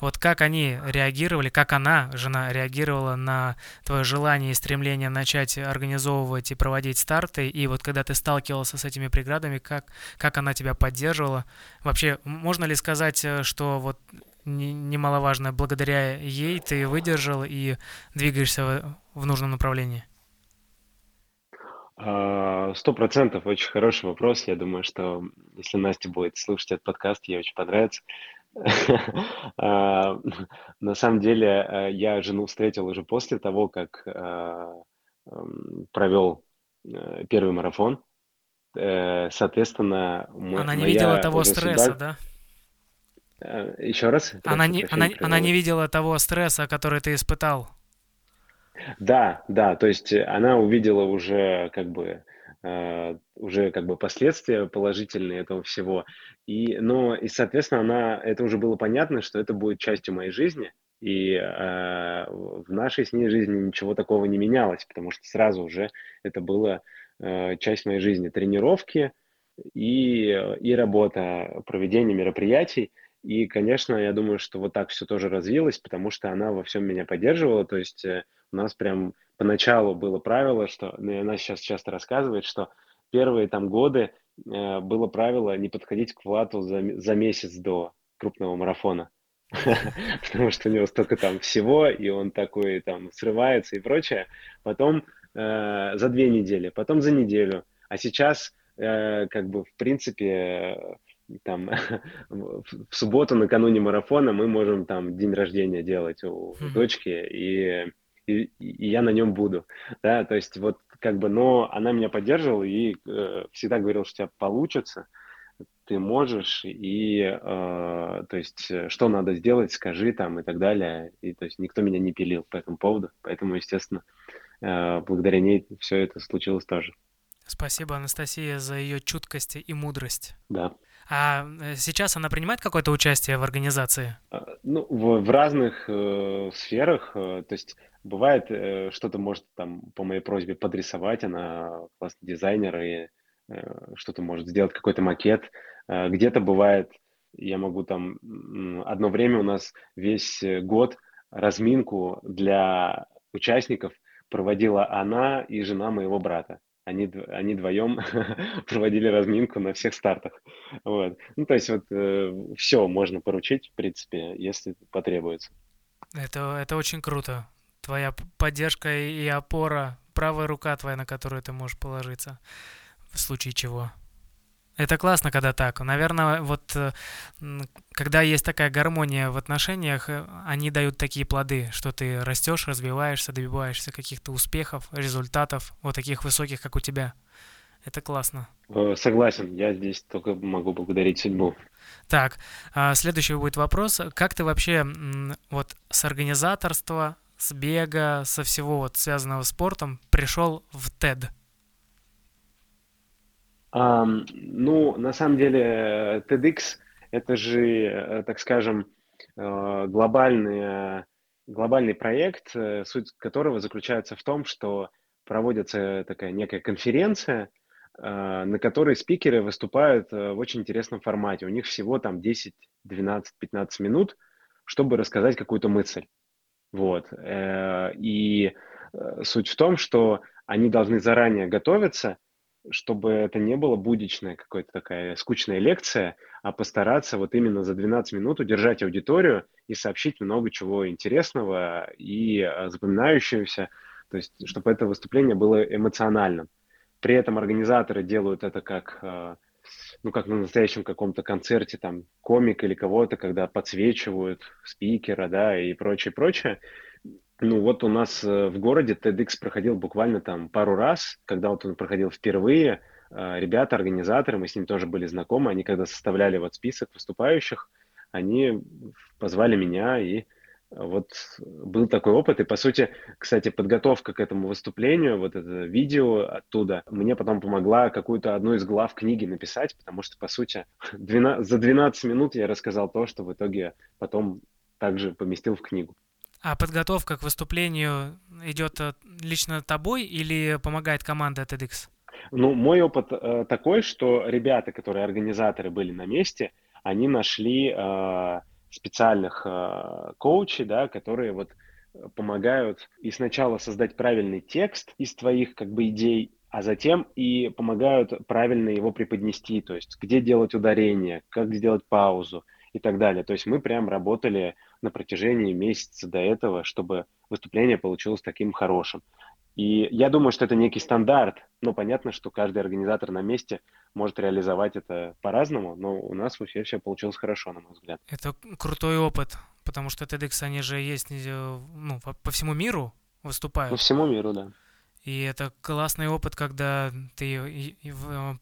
Вот как они реагировали, как она, жена, реагировала на твое желание и стремление начать организовывать и проводить старты, и вот когда ты сталкивался с этими преградами, как, как она тебя поддерживала? Вообще, можно ли сказать, э, что вот немаловажно, благодаря ей ты выдержал и двигаешься в, нужном направлении? А, сто процентов, очень хороший вопрос. Я думаю, что если Настя будет слушать этот подкаст, ей очень понравится. А, на самом деле, э, я жену встретил уже после того, как э, провел э, первый марафон. Соответственно, Она не видела того стресса, да? Еще раз? Она не, она, она не видела того стресса, который ты испытал. Да, да, то есть она увидела уже как бы э, уже как бы последствия положительные этого всего. И, но, и, соответственно, она, это уже было понятно, что это будет частью моей жизни. И э, в нашей с ней жизни ничего такого не менялось, потому что сразу уже это была э, часть моей жизни. Тренировки и, и работа, проведение мероприятий. И, конечно, я думаю, что вот так все тоже развилось, потому что она во всем меня поддерживала. То есть э, у нас прям поначалу было правило, что, ну, и она сейчас часто рассказывает, что первые там годы э, было правило не подходить к Влату за, за месяц до крупного марафона. Потому что у него столько там всего, и он такой там срывается и прочее. Потом э, за две недели, потом за неделю. А сейчас, э, как бы, в принципе, там в субботу накануне марафона мы можем там день рождения делать у дочки, и и, и я на нем буду, да, то есть вот как бы, но она меня поддерживала и э, всегда говорила, что у тебя получится, ты можешь, и, э, то есть, что надо сделать, скажи там и так далее, и, то есть, никто меня не пилил по этому поводу, поэтому, естественно, э, благодаря ней все это случилось тоже. Спасибо, Анастасия, за ее чуткость и мудрость. Да. А э, сейчас она принимает какое-то участие в организации? А, ну, в, в разных э, сферах. Э, то есть бывает, э, что-то может там по моей просьбе подрисовать, она классный дизайнер и э, что-то может сделать, какой-то макет. Э, где-то бывает, я могу там... Одно время у нас весь год разминку для участников проводила она и жена моего брата они, они вдвоем проводили разминку на всех стартах. Вот. Ну, то есть вот э, все можно поручить, в принципе, если потребуется. Это, это очень круто. Твоя поддержка и опора, правая рука твоя, на которую ты можешь положиться в случае чего. Это классно, когда так. Наверное, вот э, когда есть такая гармония в отношениях, э, они дают такие плоды, что ты растешь, развиваешься, добиваешься каких-то успехов, результатов, вот таких высоких, как у тебя. Это классно. Э, согласен, я здесь только могу благодарить судьбу. Так, а, следующий будет вопрос. Как ты вообще вот с организаторства, с бега, со всего вот связанного с спортом пришел в TED? Um, ну, на самом деле, TEDx – это же, э, так скажем, э, глобальный, глобальный проект, э, суть которого заключается в том, что проводится такая некая конференция, на которой спикеры выступают в очень интересном формате. У них всего там 10, 12, 15 минут чтобы рассказать какую-то мысль. Вот. Э, и э, суть в том, что они должны заранее готовиться, чтобы это не было будничная какая-то такая скучная лекция, а постараться вот именно за 12 минут удержать аудиторию и сообщить много чего интересного и э, запоминающегося, то есть чтобы это выступление было эмоциональным. При этом организаторы делают это как, э, ну, как на настоящем каком-то концерте, там, комик или кого-то, когда подсвечивают спикера, да, и прочее, прочее. Ну, вот у нас э, в городе TEDx проходил буквально там пару раз, когда вот он проходил впервые, э, ребята, организаторы, мы с ним тоже были знакомы, они когда составляли вот список выступающих, они позвали меня и вот был такой опыт, и по сути, кстати, подготовка к этому выступлению, вот это видео оттуда, мне потом помогла какую-то одну из глав книги написать, потому что, по сути, 12, за 12 минут я рассказал то, что в итоге потом также поместил в книгу. А подготовка к выступлению идет э, лично тобой или помогает команда TEDx? Ну, мой опыт э, такой, что ребята, которые организаторы были на месте, они нашли э, специальных э, коучей, да, которые вот помогают и сначала создать правильный текст из твоих как бы идей, а затем и помогают правильно его преподнести, то есть где делать ударение, как сделать паузу и так далее. То есть мы прям работали на протяжении месяца до этого, чтобы выступление получилось таким хорошим. И я думаю, что это некий стандарт, но понятно, что каждый организатор на месте может реализовать это по-разному, но у нас в Уфе все получилось хорошо, на мой взгляд. Это крутой опыт, потому что TEDx, они же есть э, ну, по всему миру выступают. По всему миру, да. И это классный опыт, когда ты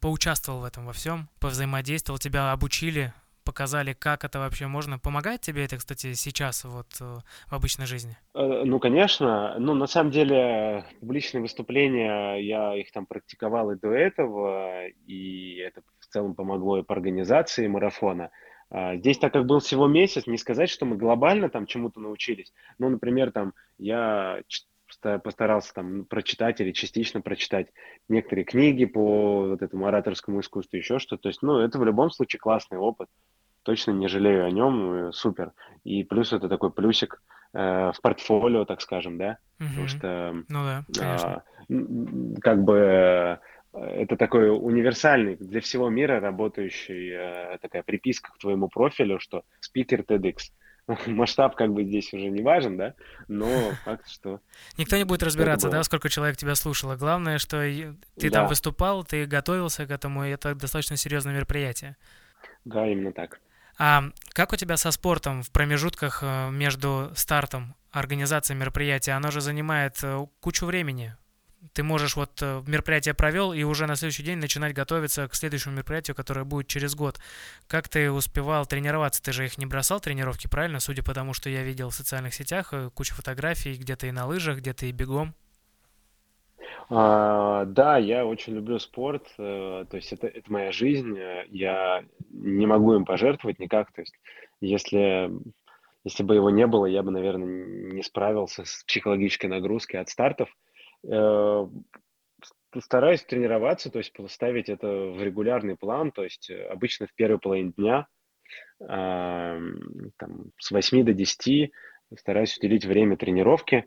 поучаствовал в этом во всем, повзаимодействовал, тебя обучили, показали, как это вообще можно. Помогает тебе это, кстати, сейчас вот э, в обычной жизни? Э, ну, конечно. Ну, на самом деле, публичные выступления, я их там практиковал и до этого, и это в целом помогло и по организации марафона. А, здесь, так как был всего месяц, не сказать, что мы глобально там чему-то научились. Ну, например, там я постарался там прочитать или частично прочитать некоторые книги по вот этому ораторскому искусству, еще что-то. То есть, ну, это в любом случае классный опыт точно не жалею о нем, э, супер. И плюс это такой плюсик э, в портфолио, так скажем, да, угу. потому что ну да, конечно. Э, как бы э, это такой универсальный для всего мира работающий э, такая приписка к твоему профилю, что спикер TEDx. Масштаб как бы здесь уже не важен, да, но факт, что... Никто не будет разбираться, да, сколько человек тебя слушало. Главное, что ты да. там выступал, ты готовился к этому, и это достаточно серьезное мероприятие. Да, именно так. А как у тебя со спортом в промежутках э, между стартом организации мероприятия? Оно же занимает э, кучу времени. Ты можешь вот э, мероприятие провел и уже на следующий день начинать готовиться к следующему мероприятию, которое будет через год. Как ты успевал тренироваться? Ты же их не бросал тренировки, правильно? Судя по тому, что я видел в социальных сетях, куча фотографий, где-то и на лыжах, где-то и бегом. А, да, я очень люблю спорт, э, то есть это, это моя жизнь, э, я не могу им пожертвовать никак, то есть если, если бы его не было, я бы, наверное, не справился с психологической нагрузкой от стартов. Э, стараюсь тренироваться, то есть поставить это в регулярный план, то есть обычно в первой половине дня, там, с 8 до 10 стараюсь уделить время тренировке,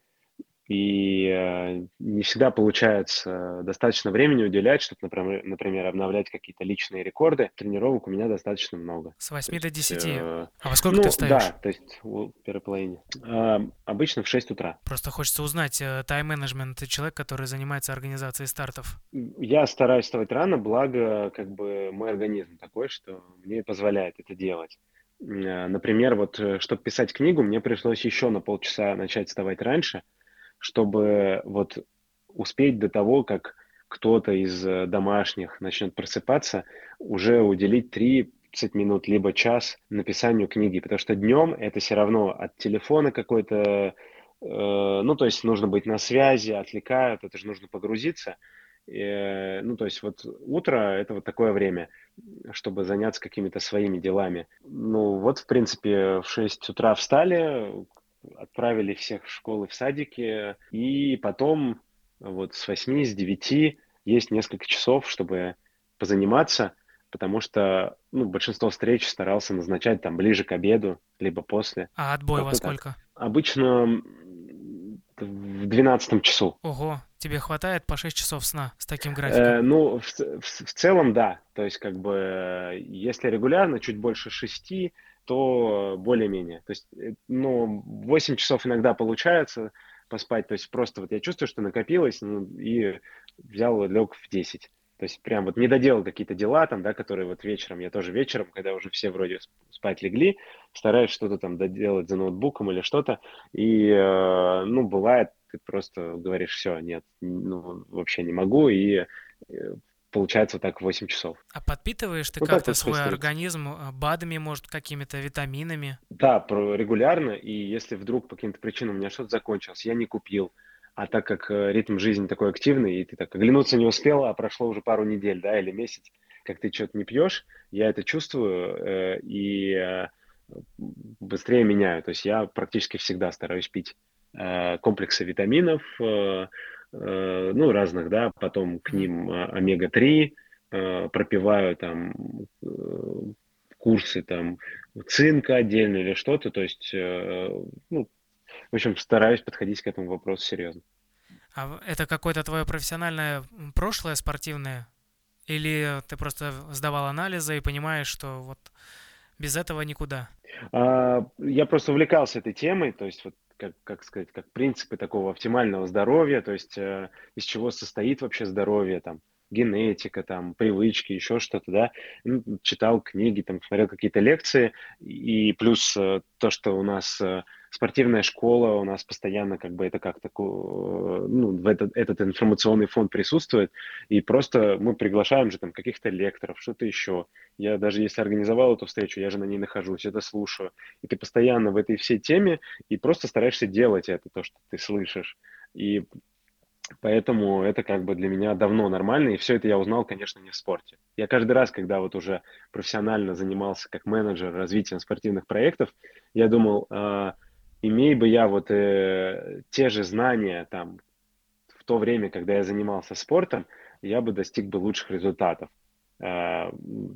и э, не всегда получается достаточно времени уделять, чтобы, например, например обновлять какие-то личные рекорды. Тренировок у меня достаточно много. С 8 до 10? Э, а во сколько ну, ты встаешь? Да, то есть в первой половине. Э, обычно в 6 утра. Просто хочется узнать, э, тайм-менеджмент, человек, который занимается организацией стартов? Я стараюсь вставать рано, благо как бы мой организм такой, что мне позволяет это делать. Например, вот чтобы писать книгу, мне пришлось еще на полчаса начать вставать раньше – чтобы вот успеть до того, как кто-то из э, домашних начнет просыпаться, уже уделить 30 минут либо час написанию книги, потому что днем это все равно от телефона какой-то, э, ну, то есть нужно быть на связи, отвлекают, это же нужно погрузиться. Э, ну, то есть вот утро – это вот такое время, чтобы заняться какими-то своими делами. Ну, вот, в принципе, в 6 утра встали, отправили всех в школы, в садики, и потом вот с 8, с 9 есть несколько часов, чтобы позаниматься. потому что ну, большинство встреч старался назначать там ближе к обеду, либо после. А отбой во сколько? Обычно в 12 часу. Ого, тебе хватает по 6 часов сна с таким графиком? Э, ну, в, в, в целом, да. То есть, как бы, если регулярно, чуть больше 6, то более-менее. То есть, э, ну, 8 часов иногда получается поспать. То есть, просто вот я чувствую, что накопилось, ну, и взял, лег в 10. То есть прям вот не доделал какие-то дела там, да, которые вот вечером, я тоже вечером, когда уже все вроде спать легли, стараюсь что-то там доделать за ноутбуком или что-то. И, э, ну, бывает, ты просто говоришь, все, нет, ну, вообще не могу, и э, получается вот так 8 часов. А подпитываешь ты ну, как-то свой происходит. организм э, БАДами, может, какими-то витаминами? Да, регулярно, и если вдруг по каким-то причинам у меня что-то закончилось, я не купил, а так как э, ритм жизни такой активный, и ты так оглянуться не успел, а прошло уже пару недель, да, или месяц, как ты что-то не пьешь, я это чувствую э, и э, быстрее меняю. То есть я практически всегда стараюсь пить комплексы витаминов, э, ну, разных, да, потом к ним э, омега-3, э, пропиваю там э, курсы там цинка отдельно или что-то, то есть, ну, в общем, стараюсь подходить к этому вопросу серьезно. А это какое-то твое профессиональное прошлое спортивное? Или ты просто сдавал анализы и понимаешь, что вот без этого никуда? А, я просто увлекался этой темой, то есть вот как, как сказать, как принципы такого оптимального здоровья, то есть э, из чего состоит вообще здоровье, там, генетика, там, привычки, еще что-то, да, ну, читал книги, там, смотрел какие-то лекции, и плюс э, то, что у нас э, спортивная школа, у нас постоянно как бы это как-то, ну, в этот, этот информационный фон присутствует, и просто мы приглашаем же там каких-то лекторов, что-то еще. Я даже если организовал эту встречу, я же на ней нахожусь, это слушаю, и ты постоянно в этой всей теме, и просто стараешься делать это, то, что ты слышишь. И Поэтому это как бы для меня давно нормально, и все это я узнал, конечно, не в спорте. Я каждый раз, когда вот уже профессионально занимался как менеджер развитием спортивных проектов, я думал, э, имей бы я вот э, те же знания там в то время, когда я занимался спортом, я бы достиг бы лучших результатов. Э,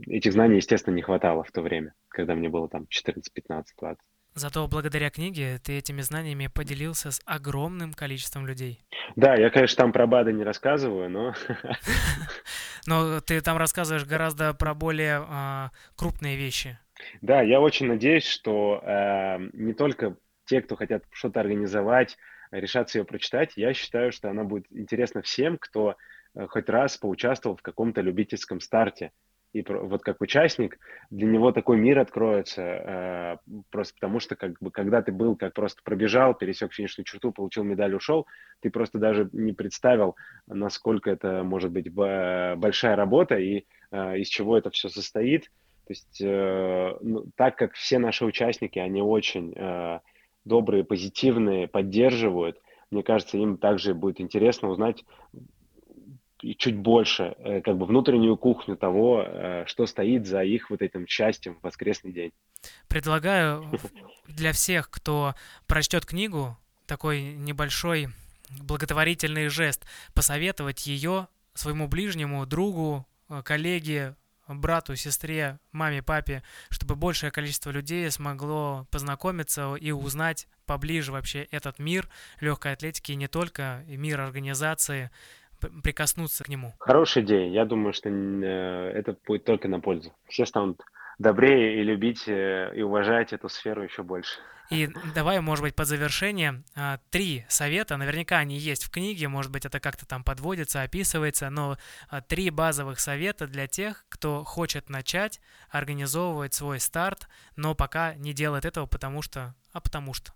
этих знаний, естественно, не хватало в то время, когда мне было там 14, 15, 20. Зато благодаря книге ты этими знаниями поделился с огромным количеством людей. Да, я, конечно, там про БАДы не рассказываю, но... Но ты там рассказываешь гораздо про более э, крупные вещи. Да, я очень надеюсь, что э, не только те, кто хотят что-то организовать, решатся ее прочитать, я считаю, что она будет интересна всем, кто э, хоть раз поучаствовал в каком-то любительском старте и вот как участник, для него такой мир откроется, э, просто потому что как бы, когда ты был, как просто пробежал, пересек финишную черту, получил медаль, ушел, ты просто даже не представил, насколько это может быть большая работа и э, из чего это все состоит. То есть, э, ну, так как все наши участники, они очень э, добрые, позитивные, поддерживают, мне кажется, им также будет интересно узнать, чуть больше, э, как бы внутреннюю кухню того, э, что стоит за их вот этим счастьем в воскресный день. Предлагаю для всех, кто прочтет книгу, такой небольшой благотворительный жест, посоветовать ее своему ближнему, другу, э, коллеге, брату, сестре, маме, папе, чтобы большее количество людей смогло познакомиться и узнать поближе вообще этот мир легкой атлетики и не только, и мир организации, прикоснуться к нему? Хорошая идея. Я думаю, что э, это будет только на пользу. Все станут добрее и любить э, и уважать эту сферу еще больше. И давай, может быть, под завершение а, три совета. Наверняка они есть в книге, может быть, это как-то там подводится, описывается, но а, три базовых совета для тех, кто хочет начать организовывать свой старт, но пока не делает этого, потому что... А потому что.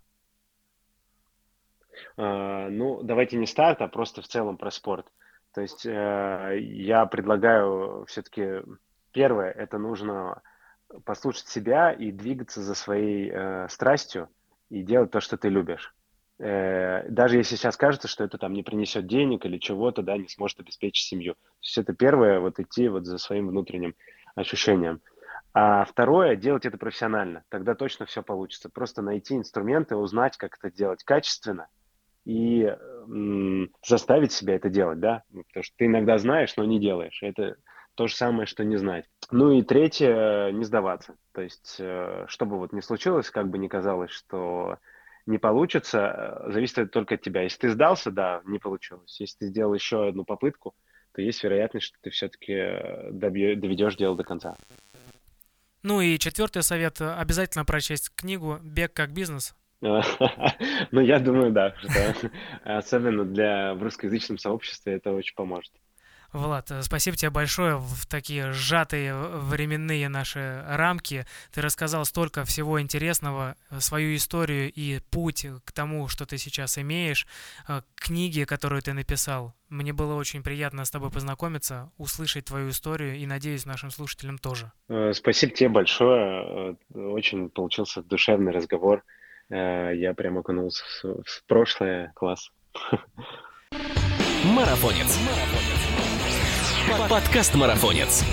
А, ну, давайте не старт, а просто в целом про спорт. То есть э, я предлагаю все-таки первое, это нужно послушать себя и двигаться за своей э, страстью и делать то, что ты любишь. Э, даже если сейчас кажется, что это там не принесет денег или чего-то, да, не сможет обеспечить семью. То есть это первое, вот идти вот за своим внутренним ощущением. А второе, делать это профессионально. Тогда точно все получится. Просто найти инструменты, узнать, как это делать качественно – и м, заставить себя это делать, да, потому что ты иногда знаешь, но не делаешь. Это то же самое, что не знать. Ну и третье, не сдаваться. То есть, э, что бы вот ни случилось, как бы ни казалось, что не получится, э, зависит только от тебя. Если ты сдался, да, не получилось. Если ты сделал еще одну попытку, то есть вероятность, что ты все-таки э, доведешь дело до конца. Ну и четвертый совет. Обязательно прочесть книгу «Бег как бизнес». Ну, я думаю, да. Особенно для в русскоязычном сообществе это очень поможет. Влад, э, спасибо тебе большое в такие сжатые временные наши рамки. Ты рассказал столько всего интересного, э, свою историю и путь к тому, что ты сейчас имеешь, э, книги, которую ты написал. Мне было очень приятно с тобой познакомиться, услышать твою историю и, надеюсь, нашим слушателям тоже. Спасибо тебе большое. Очень получился душевный разговор. Я прям окунулся в прошлое. Класс. Марафонец. Подкаст Марафонец.